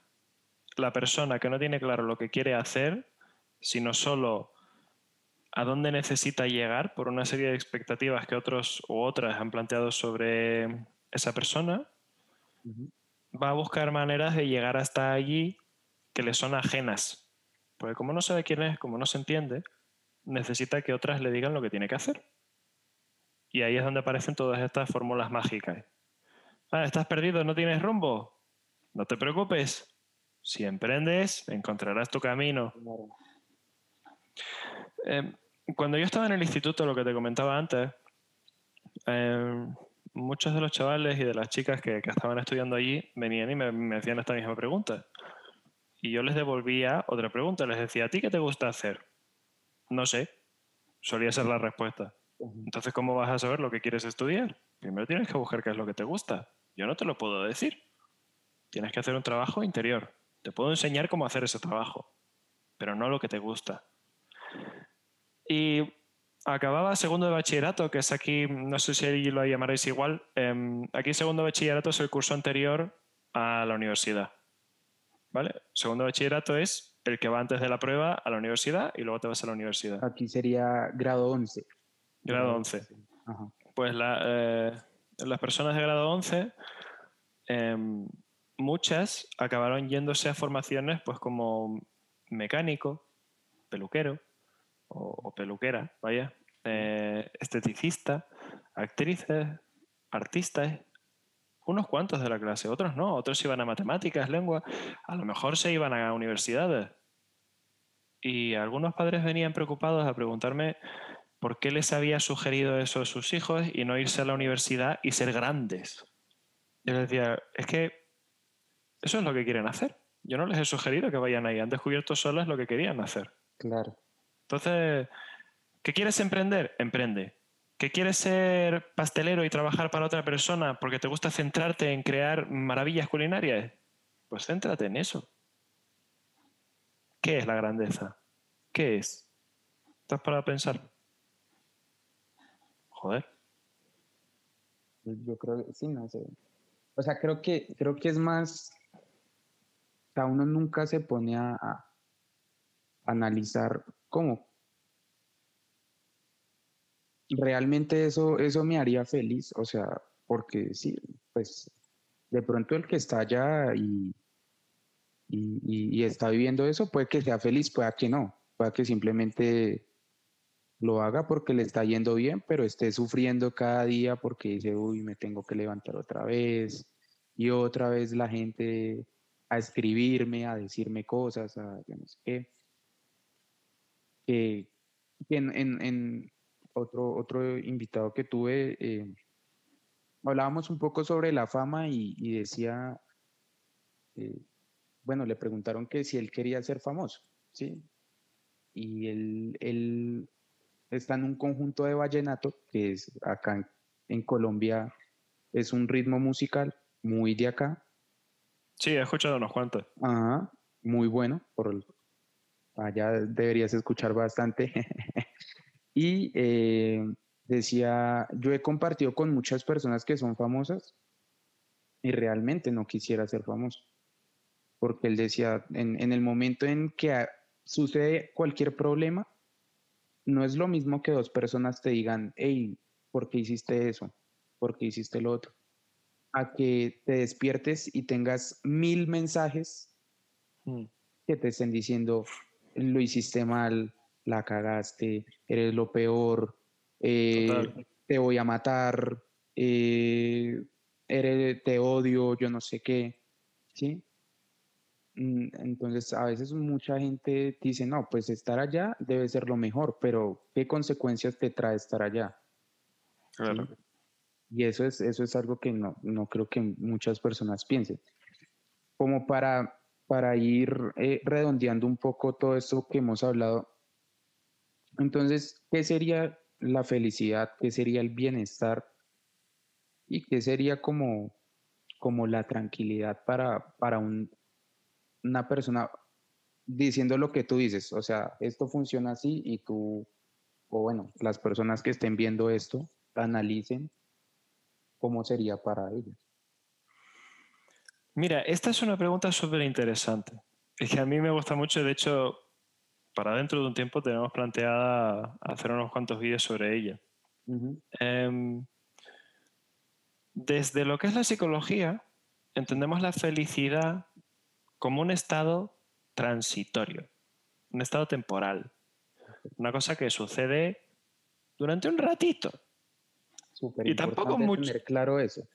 La persona que no tiene claro lo que quiere hacer, sino solo a dónde necesita llegar por una serie de expectativas que otros u otras han planteado sobre esa persona, va a buscar maneras de llegar hasta allí que le son ajenas. Porque como no sabe quién es, como no se entiende, necesita que otras le digan lo que tiene que hacer. Y ahí es donde aparecen todas estas fórmulas mágicas. Ah, ¿estás perdido? ¿No tienes rumbo? No te preocupes. Si emprendes, encontrarás tu camino. Eh, cuando yo estaba en el instituto, lo que te comentaba antes, eh, muchos de los chavales y de las chicas que, que estaban estudiando allí venían y me, me hacían esta misma pregunta. Y yo les devolvía otra pregunta. Les decía, ¿a ti qué te gusta hacer? No sé. Solía ser la respuesta. Entonces, ¿cómo vas a saber lo que quieres estudiar? Primero tienes que buscar qué es lo que te gusta. Yo no te lo puedo decir. Tienes que hacer un trabajo interior. Te puedo enseñar cómo hacer ese trabajo, pero no lo que te gusta. Y acababa segundo de bachillerato, que es aquí, no sé si lo llamaréis igual. em, aquí segundo de bachillerato es el curso anterior a la universidad. ¿Vale? Segundo de bachillerato es el que va antes de la prueba a la universidad y luego te vas a la universidad. Aquí sería grado 11. Grado 11. Ajá. Pues la, eh, las personas de grado 11, em, muchas acabaron yéndose a formaciones pues como mecánico, peluquero o, o peluquera, vaya, eh, esteticista, actrices, artistas, unos cuantos de la clase, otros no, otros iban a matemáticas, lengua, a lo mejor se iban a universidades. Y algunos padres venían preocupados a preguntarme por qué les había sugerido eso a sus hijos y no irse a la universidad y ser grandes. Yo les decía, es que eso es lo que quieren hacer. Yo no les he sugerido que vayan ahí, han descubierto solas lo que querían hacer. Claro. Entonces, ¿qué quieres emprender? Emprende. ¿Qué quieres ser pastelero y trabajar para otra persona porque te gusta centrarte en crear maravillas culinarias? Pues céntrate en eso. ¿Qué es la grandeza? ¿Qué es? ¿Estás para pensar? Joder. Yo creo que sí, no sé. O sea, creo que, creo que es más. Sea, uno nunca se pone a, analizar cómo. Realmente eso, eso me haría feliz. O sea, porque sí, pues de pronto el que está allá y, y, está viviendo eso, puede que sea feliz, puede que no, puede que simplemente lo haga porque le está yendo bien, pero esté sufriendo cada día porque dice, uy, me tengo que levantar otra vez y otra vez la gente a escribirme, a decirme cosas, a yo no sé qué. Que en, en- en otro, otro invitado que tuve, eh, hablábamos un poco sobre la fama y, decía, eh, bueno, le preguntaron que si él quería ser famoso, ¿sí? Y él, él está en un conjunto de vallenato, que es acá en Colombia, es un ritmo musical muy de acá, Sí, he escuchado unos cuantos. ajá, muy bueno, por el- allá deberías escuchar bastante. (laughs) y eh, decía, yo he compartido con muchas personas que son famosas y realmente no quisiera ser famoso, porque él decía, en, en el momento en que sucede cualquier problema, no es lo mismo que dos personas te digan, hey, ¿por qué hiciste eso? ¿Por qué hiciste lo otro? A que te despiertes y tengas mil mensajes Mm. que te estén diciendo, lo hiciste mal, la cagaste, eres lo peor, eh, te voy a matar, eh, eres, te odio, yo no sé qué, ¿sí? Mm, Entonces, a veces mucha gente dice, no, pues estar allá debe ser lo mejor, pero ¿qué consecuencias te trae estar allá? Claro. ¿sí? Y eso es, eso es algo que no, no creo que muchas personas piensen. Como para, para ir eh, redondeando un poco todo esto que hemos hablado, entonces, ¿qué sería la felicidad? ¿Qué sería el bienestar? ¿Y qué sería como, como la tranquilidad para, para un, una persona diciendo lo que tú dices, o sea, esto funciona así y tú, o bueno, las personas que estén viendo esto, analicen cómo sería para ellos. Mira, esta es una pregunta súper interesante. Es que a mí me gusta mucho, de hecho, para dentro de un tiempo tenemos planteada hacer unos cuantos vídeos sobre ella. Em, desde lo que es la psicología, entendemos la felicidad como un estado transitorio, un estado temporal, una cosa que sucede durante un ratito. Y tampoco mucho, tener claro eso.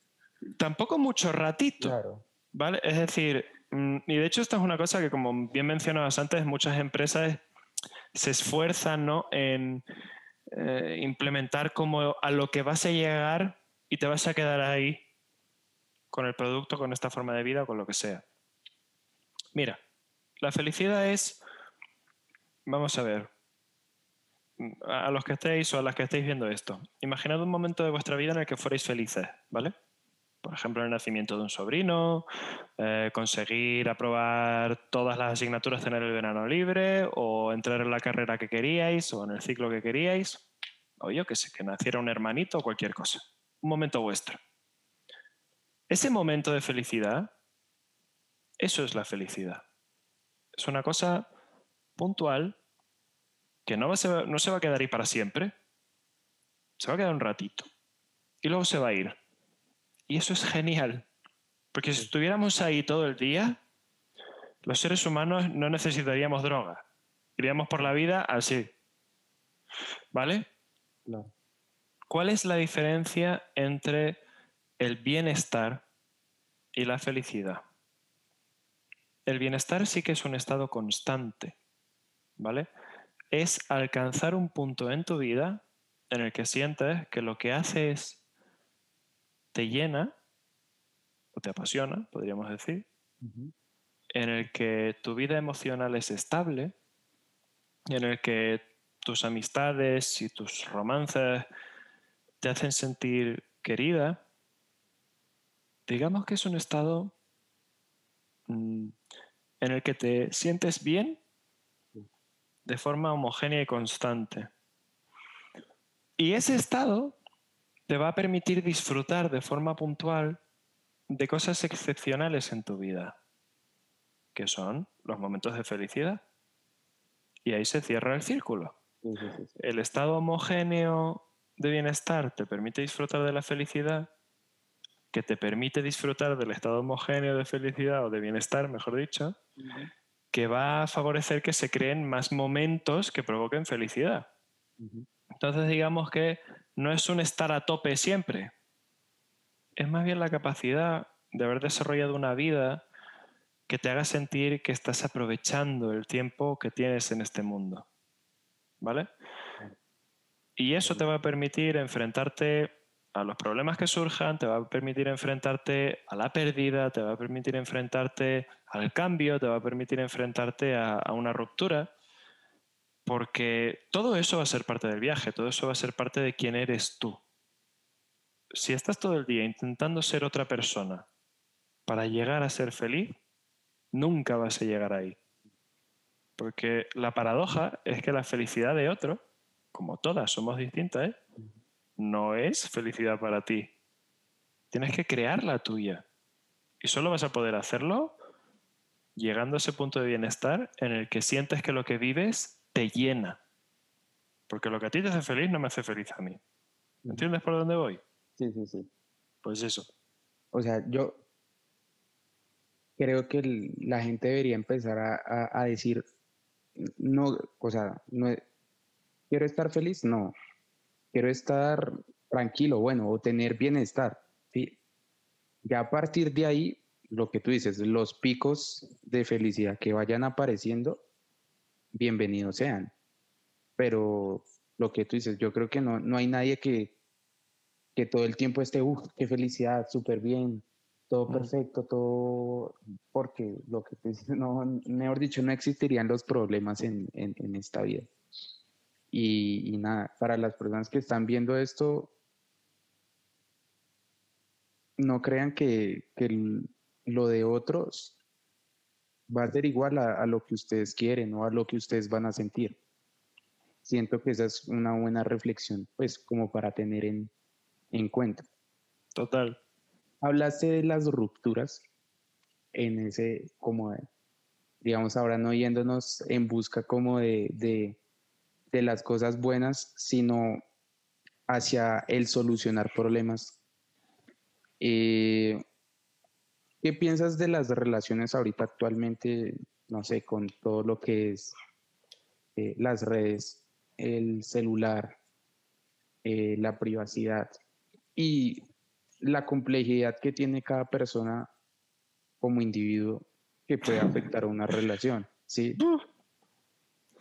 Tampoco mucho ratito. ¿Vale? Es decir, mm, y de hecho esta es una cosa que como bien mencionabas antes, muchas empresas se esfuerzan ¿no? en eh, implementar como a lo que vas a llegar y te vas a quedar ahí con el producto, con esta forma de vida o con lo que sea. Mira, la felicidad es, vamos a ver, a los que estéis o a las que estéis viendo esto, imaginad un momento de vuestra vida en el que fuerais felices, ¿vale? Por ejemplo, el nacimiento de un sobrino, eh, conseguir aprobar todas las asignaturas, tener el verano libre, o entrar en la carrera que queríais, o en el ciclo que queríais, o yo que sé, que naciera un hermanito o cualquier cosa. Un momento vuestro. Ese momento de felicidad, eso es la felicidad. Es una cosa puntual que no, no se va a quedar ahí para siempre. Se va a quedar un ratito. Y luego se va a ir. Y eso es genial. Porque si estuviéramos ahí todo el día, los seres humanos no necesitaríamos droga. Iríamos por la vida así. ¿Vale? ¿Cuál es la diferencia entre el bienestar y la felicidad? El bienestar sí que es un estado constante, ¿vale? Es alcanzar un punto en tu vida en el que sientes que lo que haces te llena o te apasiona, podríamos decir, en el que tu vida emocional es estable, en el que tus amistades y tus romances te hacen sentir querida, digamos que es un estado mm, en el que te sientes bien de forma homogénea y constante. Y ese estado te va a permitir disfrutar de forma puntual de cosas excepcionales en tu vida, que son los momentos de felicidad. Y ahí se cierra el círculo. El estado homogéneo de bienestar te permite disfrutar de la felicidad, que te permite disfrutar del estado homogéneo de felicidad o de bienestar, mejor dicho, que va a favorecer que se creen más momentos que provoquen felicidad. Entonces digamos que no es un estar a tope siempre, es más bien la capacidad de haber desarrollado una vida que te haga sentir que estás aprovechando el tiempo que tienes en este mundo. ¿Vale? Y eso te va a permitir enfrentarte a los problemas que surjan, te va a permitir enfrentarte a la pérdida, te va a permitir enfrentarte al cambio, te va a permitir enfrentarte a, una ruptura porque todo eso va a ser parte del viaje, todo eso va a ser parte de quién eres tú. Si estás todo el día intentando ser otra persona para llegar a ser feliz, nunca vas a llegar ahí. Porque la paradoja es que la felicidad de otro, como todas somos distintas, ¿eh? No es felicidad para ti. Tienes que crear la tuya. Y solo vas a poder hacerlo llegando a ese punto de bienestar en el que sientes que lo que vives te llena. Porque lo que a ti te hace feliz no me hace feliz a mí. ¿Entiendes por dónde voy? Sí, sí, sí. Pues eso. O sea, yo creo que la gente debería empezar a, decir, no, o sea, no, quiero estar feliz, no. Quiero estar tranquilo, bueno, o tener bienestar. ¿sí? Ya a partir de ahí, lo que tú dices, los picos de felicidad que vayan apareciendo, bienvenidos sean. Pero lo que tú dices, yo creo que no, no hay nadie que, que todo el tiempo esté, uff, qué felicidad, súper bien, todo perfecto, todo, porque lo que tú dices, (laughs) no, mejor dicho, no existirían los problemas en, en, esta vida. Y, y, nada, para las personas que están viendo esto, no crean que, que lo de otros va a ser igual a, a lo que ustedes quieren o a lo que ustedes van a sentir. Siento que esa es una buena reflexión, pues, como para tener en, en cuenta. Total. Hablaste de las rupturas en ese, como, de- digamos, ahora no yéndonos en busca como de, de, de las cosas buenas, sino hacia el solucionar problemas. Eh, ¿Qué piensas de las relaciones ahorita actualmente, no sé, con todo lo que es eh, las redes, el celular, eh, la privacidad y la complejidad que tiene cada persona como individuo que puede afectar a una relación? ¿sí?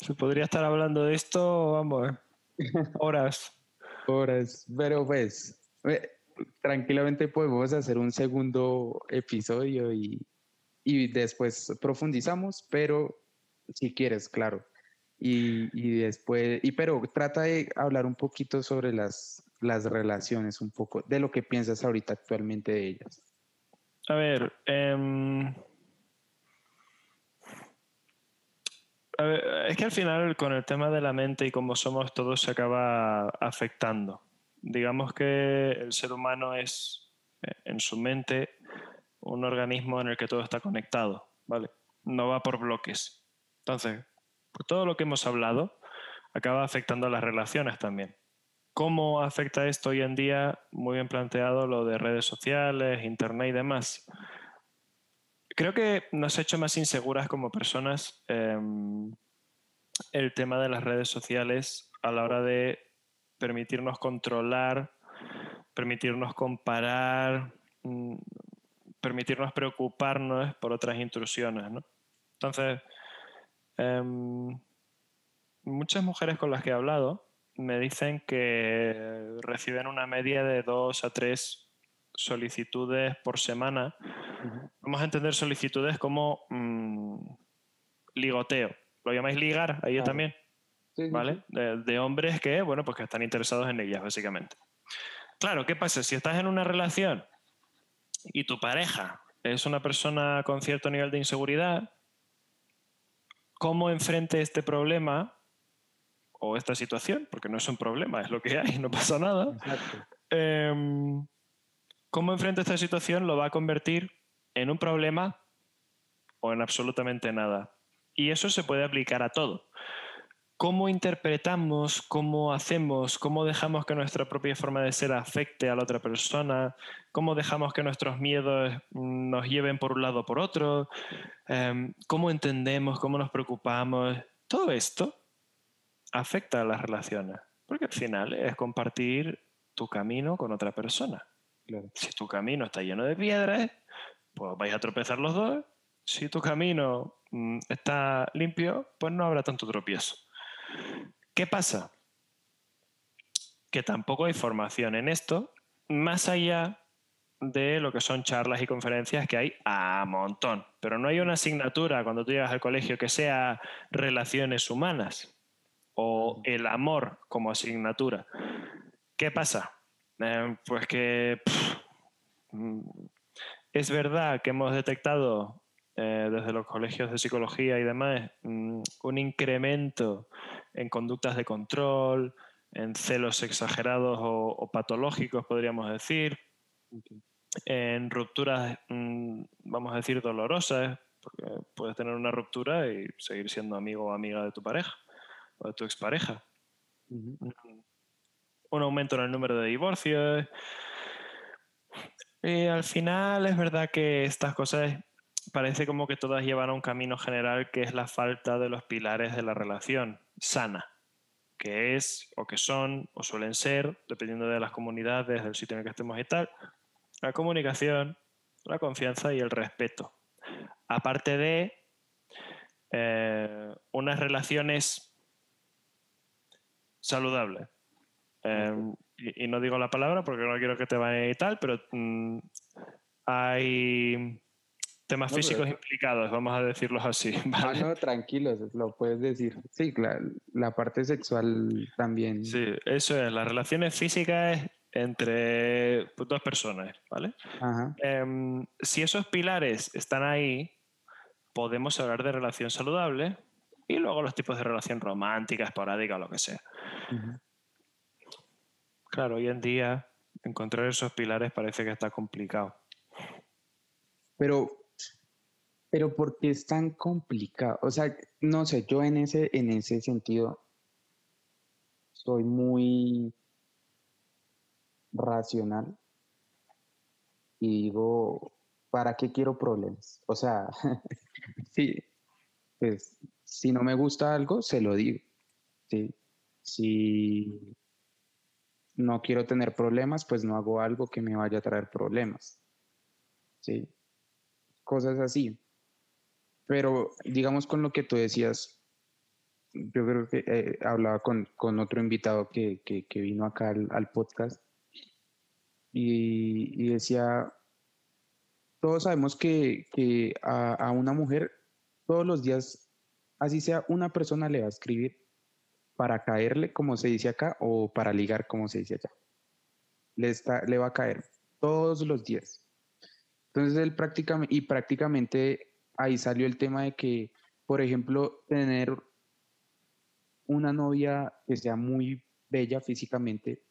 Se podría estar hablando de esto, vamos, horas. (laughs) Horas, pero pues eh, tranquilamente podemos hacer un segundo episodio y, y después profundizamos, pero si quieres, claro. Y, y después, y pero trata de hablar un poquito sobre las, las relaciones, un poco de lo que piensas ahorita actualmente de ellas. A ver, em, es que al final con el tema de la mente y cómo somos todos se acaba afectando. Digamos que el ser humano es eh, en su mente un organismo en el que todo está conectado, ¿vale? No va por bloques. Entonces, por todo lo que hemos hablado, acaba afectando las relaciones también. ¿Cómo afecta esto hoy en día? Muy bien planteado lo de redes sociales, internet y demás. Creo que nos ha hecho más inseguras como personas em, el tema de las redes sociales a la hora de permitirnos controlar, permitirnos comparar, mm, permitirnos preocuparnos por otras intrusiones. ¿no? Entonces, em, muchas mujeres con las que he hablado me dicen que reciben una media de dos a tres solicitudes por semana. Vamos a entender solicitudes como mm, ligoteo. ¿Lo llamáis ligar? Ahí Claro. también. Sí, sí, ¿vale? De, de hombres que, bueno, pues que están interesados en ellas, básicamente. Claro, ¿qué pasa? Si estás en una relación y tu pareja es una persona con cierto nivel de inseguridad, ¿cómo enfrente este problema o esta situación? Porque no es un problema, es lo que hay, no pasa nada. ¿Cómo enfrenta esta situación lo va a convertir en un problema o en absolutamente nada? Y eso se puede aplicar a todo. ¿Cómo interpretamos, cómo hacemos, cómo dejamos que nuestra propia forma de ser afecte a la otra persona? ¿Cómo dejamos que nuestros miedos mm, nos lleven por un lado o por otro? Em, ¿Cómo entendemos, cómo nos preocupamos? Todo esto afecta a las relaciones, porque al final es compartir tu camino con otra persona. Si tu camino está lleno de piedras, pues vais a tropezar los dos. Si tu camino mm, está limpio, pues no habrá tanto tropiezo. ¿Qué pasa? Que tampoco hay formación en esto, más allá de lo que son charlas y conferencias que hay a montón. Pero no hay una asignatura cuando tú llegas al colegio que sea relaciones humanas o el amor como asignatura. ¿Qué pasa? Eh, pues que pff, mm, es verdad que hemos detectado eh, desde los colegios de psicología y demás mm, un incremento en conductas de control, en celos exagerados o, o patológicos, podríamos decir, en rupturas, mm, vamos a decir, dolorosas, porque puedes tener una ruptura y seguir siendo amigo o amiga de tu pareja o de tu expareja Ujú. Un aumento en el número de divorcios. Y al final es verdad que estas cosas parece como que todas llevan a un camino general que es la falta de los pilares de la relación sana, que es o que son o suelen ser, dependiendo de las comunidades, del sitio en el que estemos y tal, la comunicación, la confianza y el respeto. Aparte de eh, unas relaciones saludables. Eh, y, y no digo la palabra porque no quiero que te vaya y tal, pero mm, hay temas No, físicos implicados, vamos a decirlos así. (laughs) Ah, ¿vale? no, tranquilos, lo puedes decir. Sí, la, la parte sexual también. Sí, eso es. Las relaciones físicas entre dos personas, ¿vale? Ajá. Em, si esos pilares están ahí, podemos hablar de relación saludable y luego los tipos de relación romántica, esporádica o lo que sea. Claro, hoy en día encontrar esos pilares parece que está complicado. Pero, pero ¿por qué es tan complicado? O sea, no sé, yo en ese, en ese sentido soy muy racional y digo, ¿para qué quiero problemas? O sea, (laughs) sí, pues si no me gusta algo, se lo digo. ¿sí? Si no quiero tener problemas, pues no hago algo que me vaya a traer problemas. ¿sí? Cosas así. Pero digamos con lo que tú decías, yo creo que eh, hablaba con, con otro invitado que, que- vino acá al, al podcast y, y decía, todos sabemos que, que a, a una mujer todos los días, así sea una persona le va a escribir para caerle, como se dice acá, o para ligar, como se dice allá. Le, está, le va a caer todos los días. Entonces, él prácticamente, y prácticamente ahí salió el tema de que, por ejemplo, tener una novia que sea muy bella físicamente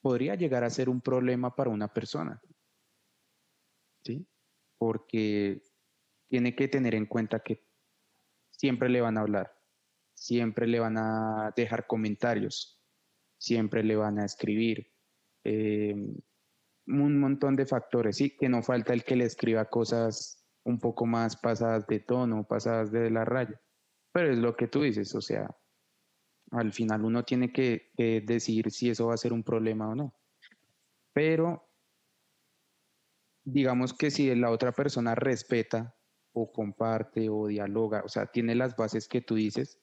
podría llegar a ser un problema para una persona. ¿Sí? Porque tiene que tener en cuenta que siempre le van a hablar, siempre le van a dejar comentarios, siempre le van a escribir. eh, un montón de factores, sí, que no falta el que le escriba cosas un poco más pasadas de tono, pasadas de la raya. Pero es lo que tú dices, o sea, al final uno tiene que, que decidir si eso va a ser un problema o no. Pero digamos que si la otra persona respeta o comparte o dialoga, o sea, tiene las bases que tú dices,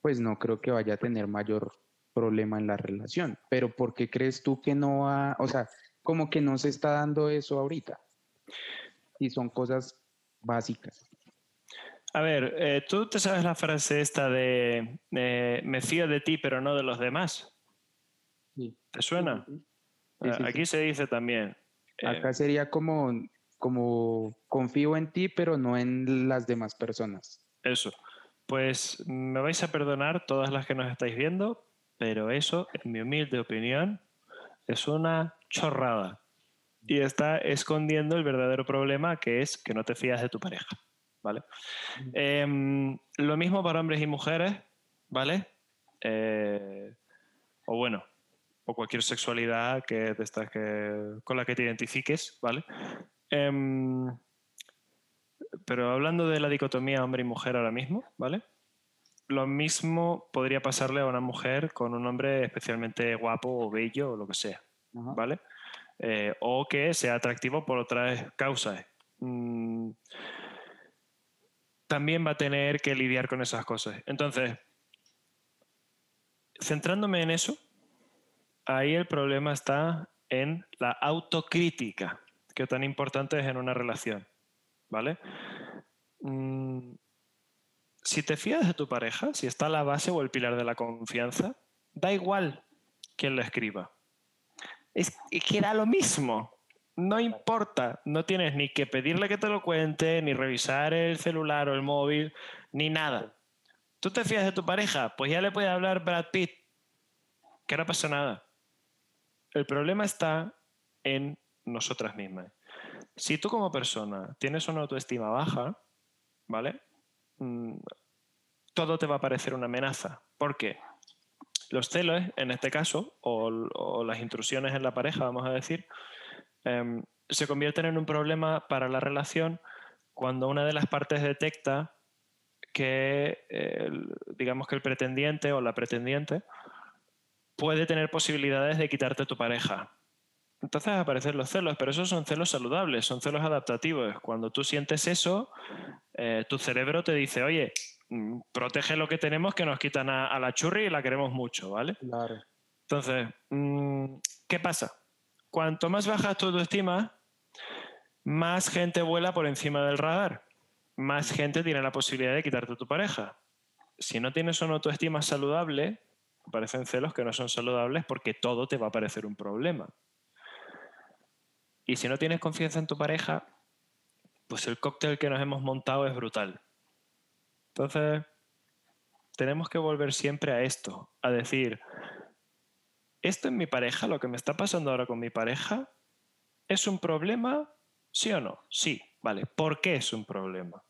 pues no creo que vaya a tener mayor problema en la relación. Pero ¿por qué crees tú que no va, o sea, como que no se está dando eso ahorita? Y son cosas básicas. A ver, eh, ¿tú te sabes la frase esta de eh, me fío de ti pero no de los demás? Sí. ¿Te suena? Sí, sí. Aquí se dice también. eh, Acá sería como, como confío en ti, pero no en las demás personas. Eso. Pues me vais a perdonar todas las que nos estáis viendo, pero eso, en mi humilde opinión, es una chorrada. Y está escondiendo el verdadero problema que es que no te fías de tu pareja. ¿Vale? Em, lo mismo para hombres y mujeres, ¿vale? Eh, o bueno, o cualquier sexualidad que, de con la que te identifiques, ¿vale? Em, pero hablando de la dicotomía hombre y mujer ahora mismo, ¿vale? Lo mismo podría pasarle a una mujer con un hombre especialmente guapo o bello o lo que sea. ¿vale? Eh, o que sea atractivo por otras causas. Mm, también va a tener que lidiar con esas cosas. Entonces, centrándome en eso, ahí el problema está en la autocrítica, que tan importante es en una relación, ¿vale? Mm, si te fías de tu pareja, si está la base o el pilar de la confianza, da igual quién lo escriba. Es, que da lo mismo. No importa. No tienes ni que pedirle que te lo cuente, ni revisar el celular o el móvil, ni nada. ¿Tú te fías de tu pareja? Pues ya le puede hablar Brad Pitt. Que no pasa nada. El problema está en nosotras mismas. Si tú como persona tienes una autoestima baja, ¿vale? Mm, todo te va a parecer una amenaza. ¿Por qué? Los celos, en este caso, o, las intrusiones en la pareja, vamos a decir, em, se convierten en un problema para la relación cuando una de las partes detecta que, digamos que el pretendiente o la pretendiente puede tener posibilidades de quitarte tu pareja. Entonces aparecen los celos, pero esos son celos saludables, son celos adaptativos. Cuando tú sientes eso, eh, tu cerebro te dice, oye, mm, protege lo que tenemos que nos quitan a, a la churri y la queremos mucho, ¿vale? Claro. Entonces, mm, ¿qué pasa? Cuanto más baja tu autoestima, más gente vuela por encima del radar. Más gente tiene la posibilidad de quitarte tu pareja. Si no tienes una autoestima saludable, parecen celos que no son saludables porque todo te va a parecer un problema. Y si no tienes confianza en tu pareja, pues el cóctel que nos hemos montado es brutal. Entonces, tenemos que volver siempre a esto, a decir, esto en mi pareja, lo que me está pasando ahora con mi pareja, ¿es un problema? ¿Sí o no? Sí, vale. ¿Por qué es un problema?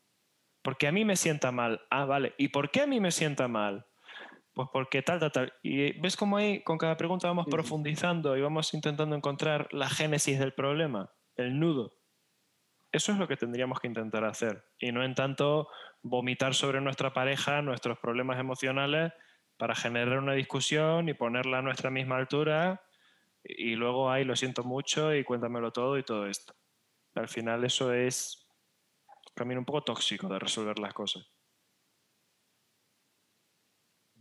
Porque a mí me sienta mal. Ah, vale. ¿Y por qué a mí me sienta mal? Pues porque tal, tal, tal. Y ves cómo ahí con cada pregunta vamos profundizando y vamos intentando encontrar la génesis del problema, el nudo. Eso es lo que tendríamos que intentar hacer. Y no en tanto vomitar sobre nuestra pareja nuestros problemas emocionales para generar una discusión y ponerla a nuestra misma altura y luego, ay, lo siento mucho y cuéntamelo todo y todo esto. Al final eso es también un poco tóxico de resolver las cosas.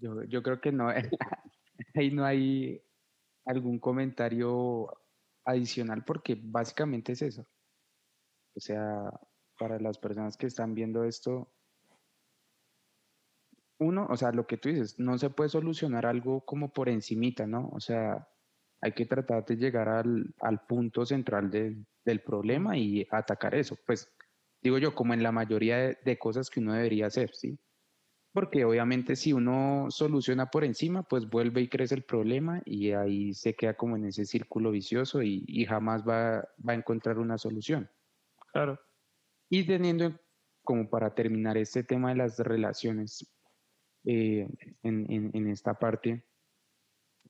Yo, yo creo que no, (laughs) ahí no hay algún comentario adicional porque básicamente es eso. O sea, para las personas que están viendo esto, uno, o sea, lo que tú dices, no se puede solucionar algo como por encimita, ¿no? O sea, hay que tratar de llegar al, al punto central del problema y atacar eso. Pues digo yo, como en la mayoría de, de, cosas que uno debería hacer, ¿sí? Porque obviamente si uno soluciona por encima, pues vuelve y crece el problema y ahí se queda como en ese círculo vicioso y, y jamás va, va, a encontrar una solución. Claro. Y teniendo como para terminar este tema de las relaciones eh, en, en, en esta parte,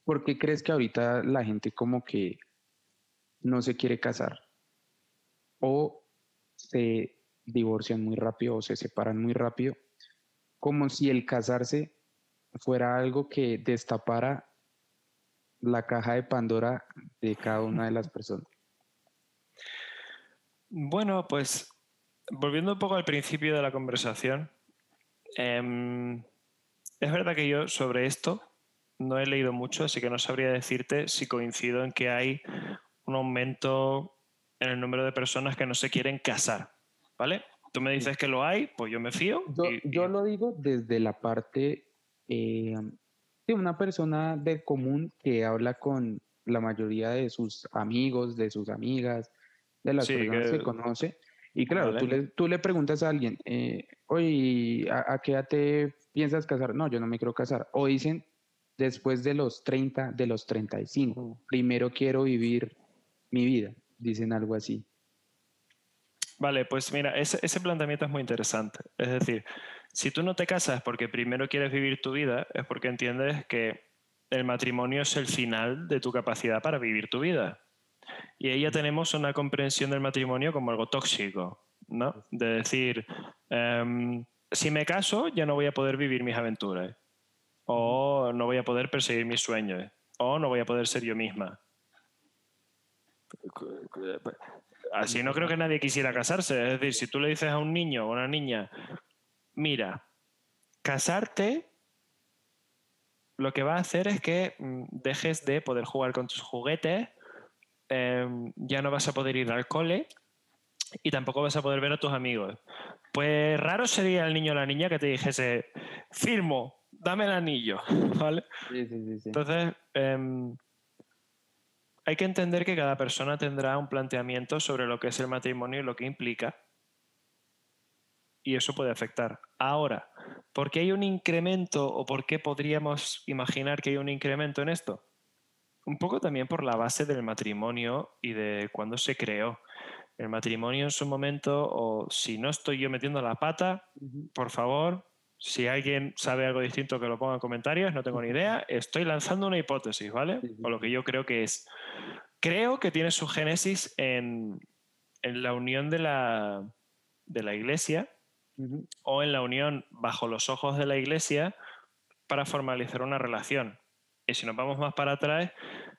¿por qué crees que ahorita la gente como que no se quiere casar? O se divorcian muy rápido o se separan muy rápido, como si el casarse fuera algo que destapara la caja de Pandora de cada una de las personas. Bueno, pues volviendo un poco al principio de la conversación, eh, es verdad que yo sobre esto no he leído mucho, así que no sabría decirte si coincido en que hay un aumento en el número de personas que no se quieren casar, ¿vale? Tú me dices que lo hay, pues yo me fío. Yo, y, y... yo lo digo desde la parte eh, de una persona de común que habla con la mayoría de sus amigos, de sus amigas, de las sí, personas que... que conoce. Y claro, vale. tú, le, tú, le, preguntas a alguien, eh, oye, ¿a, ¿a, qué edad te piensas casar? No, yo no me quiero casar. O dicen, después de los 30, de los 35, primero quiero vivir mi vida, dicen algo así. Vale, pues mira, ese, ese, planteamiento es muy interesante. Es decir, si tú no te casas porque primero quieres vivir tu vida, es porque entiendes que el matrimonio es el final de tu capacidad para vivir tu vida. Y ahí ya tenemos una comprensión del matrimonio como algo tóxico, ¿no? De decir, um, si me caso ya no voy a poder vivir mis aventuras, o no voy a poder perseguir mis sueños, o no voy a poder ser yo misma. Así no creo que nadie quisiera casarse. Es decir, si tú le dices a un niño o a una niña, mira, casarte lo que va a hacer es que mm, dejes de poder jugar con tus juguetes, eh, ya no vas a poder ir al cole y tampoco vas a poder ver a tus amigos. Pues raro sería el niño o la niña que te dijese, firmo, dame el anillo, (laughs) ¿vale? Sí, sí, sí, Entonces, eh, hay que entender que cada persona tendrá un planteamiento sobre lo que es el matrimonio y lo que implica. Y eso puede afectar. Ahora, ¿por qué hay un incremento o por qué podríamos imaginar que hay un incremento en esto? Un poco también por la base del matrimonio y de cuándo se creó. El matrimonio en su momento, o si no estoy yo metiendo la pata, por favor, si alguien sabe algo distinto, que lo ponga en comentarios, no tengo ni idea. Estoy lanzando una hipótesis, ¿vale? O lo que yo creo que es. Creo que tiene su génesis en, en la unión de la, de la iglesia uh -huh. o en la unión bajo los ojos de la iglesia para formalizar una relación. Y si nos vamos más para atrás,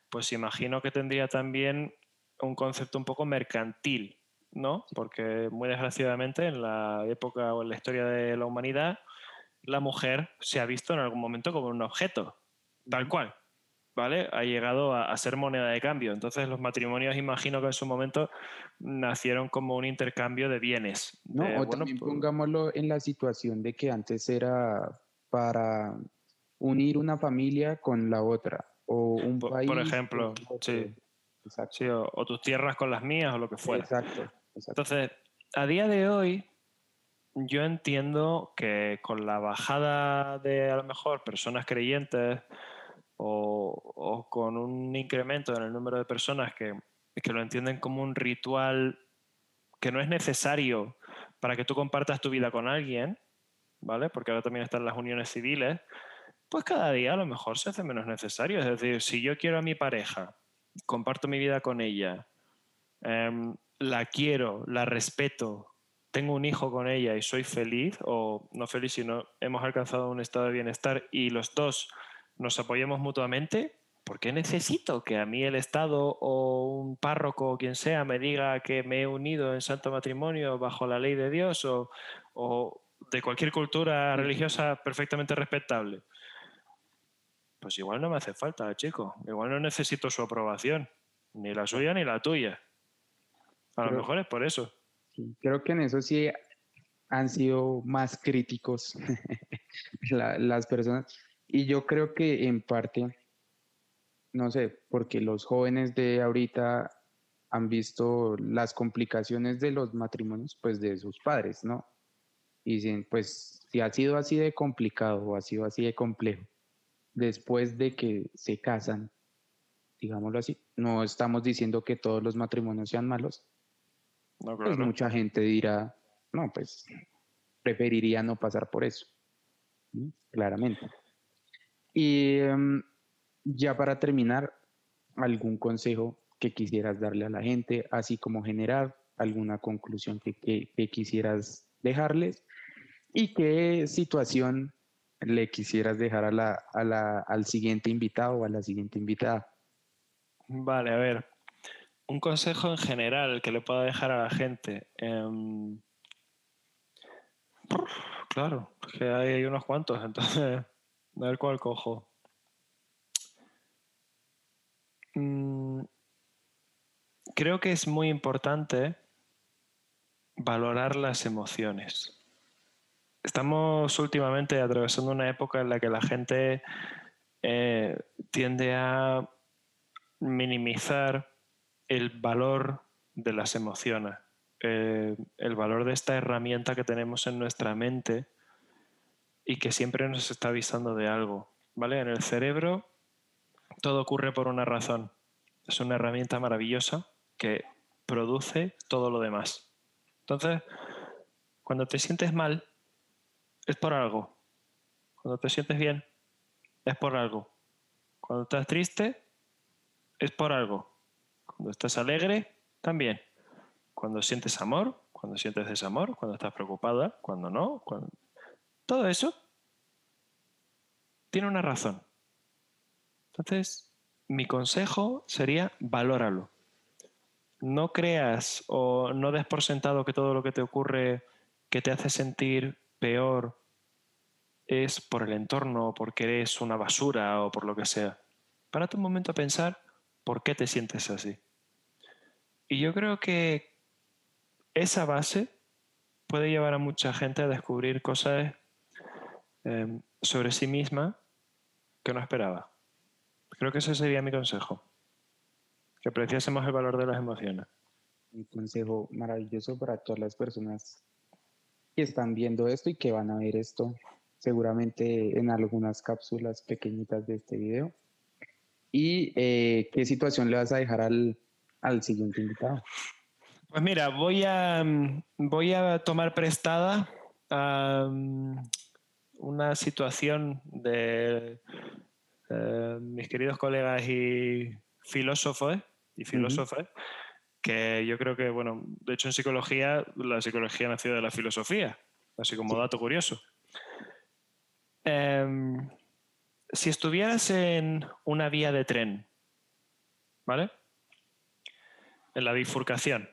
pues imagino que tendría también un concepto un poco mercantil, ¿no? Porque muy desgraciadamente en la época o en la historia de la humanidad la mujer se ha visto en algún momento como un objeto, tal cual. ¿Vale? Ha llegado a, a, ser moneda de cambio. Entonces los matrimonios, imagino que en su momento nacieron como un intercambio de bienes. No, de, o bueno, también pongámoslo en la situación de que antes era para unir una familia con la otra o un Por- país. por ejemplo, sí. Exacto. Sí, o, o tus tierras con las mías o lo que fuera. Exacto. exacto. Entonces, a día de hoy, yo entiendo que con la bajada de a lo mejor personas creyentes o, con un incremento en el número de personas que, que lo entienden como un ritual que no es necesario para que tú compartas tu vida con alguien, ¿vale? Porque ahora también están las uniones civiles, pues cada día a lo mejor se hace menos necesario. Es decir, si yo quiero a mi pareja, comparto mi vida con ella, em, la quiero, la respeto, tengo un hijo con ella y soy feliz, o no feliz, sino hemos alcanzado un estado de bienestar y los dos nos apoyamos mutuamente, ¿por qué necesito que a mí el Estado o un párroco o quien sea me diga que me he unido en santo matrimonio bajo la ley de Dios o, o de cualquier cultura religiosa perfectamente respetable? Pues igual no me hace falta, chico. Igual no necesito su aprobación, ni la suya ni la tuya. A lo mejor es por eso. Creo que en eso sí han sido más críticos (laughs) la- las personas. Y yo creo que en parte, no sé, porque los jóvenes de ahorita han visto las complicaciones de los matrimonios, pues de sus padres, ¿no? Y dicen, pues si ha sido así de complicado o ha sido así de complejo, después de que se casan, digámoslo así, no estamos diciendo que todos los matrimonios sean malos, No, pues mucha gente dirá, no, pues preferiría no pasar por eso, ¿sí? claramente. Y em, ya para terminar, algún consejo que quisieras darle a la gente, así como generar alguna conclusión que, que- que quisieras dejarles y qué situación le quisieras dejar a la, a la- al siguiente invitado o a la siguiente invitada. Vale, a ver. Un consejo en general que le pueda dejar a la gente. Em, claro, que hay, unos cuantos, (laughs) entonces, a ver cuál cojo. Mm, creo que es muy importante valorar las emociones. Estamos últimamente atravesando una época en la que la gente eh, tiende a minimizar el valor de las emociones, eh, el valor de esta herramienta que tenemos en nuestra mente y que siempre nos está avisando de algo. ¿Vale? En el cerebro todo ocurre por una razón. Es una herramienta maravillosa que produce todo lo demás. Entonces, cuando te sientes mal, es por algo. Cuando te sientes bien, es por algo. Cuando estás triste, es por algo. Cuando estás alegre, también. Cuando sientes amor, cuando sientes desamor, cuando estás preocupada, cuando no. Todo eso tiene una razón. Entonces, mi consejo sería valóralo. No creas o no des por sentado que todo lo que te ocurre que te hace sentir peor es por el entorno, porque eres una basura o por lo que sea. Párate un momento a pensar por qué te sientes así. Y yo creo que esa base puede llevar a mucha gente a descubrir cosas eh, sobre sí misma que no esperaba. Creo que ese sería mi consejo. Que apreciásemos el valor de las emociones. un consejo maravilloso para todas las personas que están viendo esto y que van a ver esto seguramente en algunas cápsulas pequeñitas de este video. ¿Y eh, qué situación le vas a dejar al, al siguiente invitado? Pues mira, voy a, mm, voy a tomar prestada una situación de eh, mis queridos colegas y filósofos y filósofas, que yo creo que, bueno, de hecho en psicología, la psicología nació de la filosofía, así como dato curioso. Em, si estuvieras en una vía de tren, ¿vale? En la bifurcación,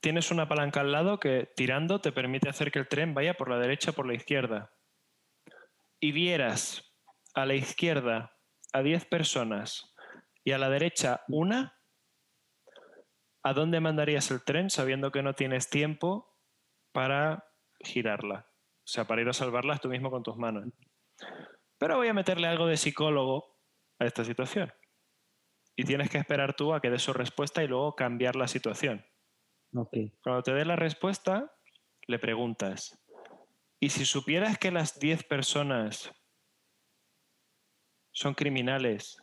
tienes una palanca al lado que tirando te permite hacer que el tren vaya por la derecha o por la izquierda. Y vieras a la izquierda a 10 personas y a la derecha una, ¿a dónde mandarías el tren sabiendo que no tienes tiempo para girarla? O sea, para ir a salvarlas tú mismo con tus manos. Pero voy a meterle algo de psicólogo a esta situación. Y tienes que esperar tú a que dé su respuesta y luego cambiar la situación. Ok. Cuando te dé la respuesta, le preguntas, ¿y si supieras que las 10 personas son criminales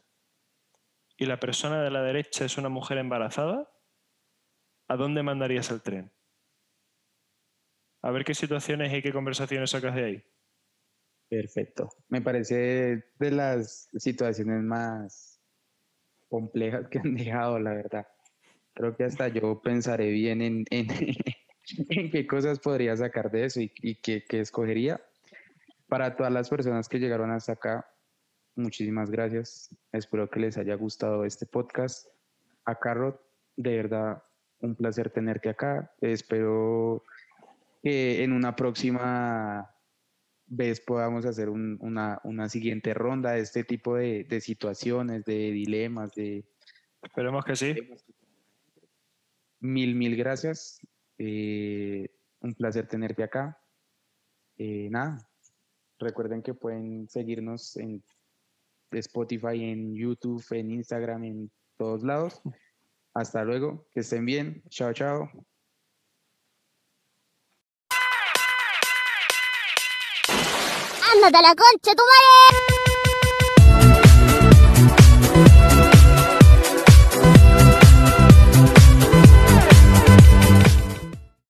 y la persona de la derecha es una mujer embarazada? ¿A dónde mandarías el tren? A ver qué situaciones y qué conversaciones sacas de ahí. Perfecto. Me parece de las situaciones más complejas que han (laughs) dejado, la verdad. Creo que hasta yo pensaré bien en, en, (laughs) en qué cosas podría sacar de eso y, y qué, qué escogería. Para todas las personas que llegaron hasta acá, muchísimas gracias. Espero que les haya gustado este podcast. A Carrot, de verdad, un placer tenerte acá. Espero que en una próxima vez podamos hacer un- una, una siguiente ronda de este tipo de, de situaciones, de dilemas, de Esperemos que sí. mil, mil gracias. Eh, un placer tenerte acá. Eh, nada, recuerden que pueden seguirnos en Spotify, en YouTube, en Instagram, en todos lados. Hasta luego, que estén bien. Chao, chao. ¡Ándate a la concha, tu madre!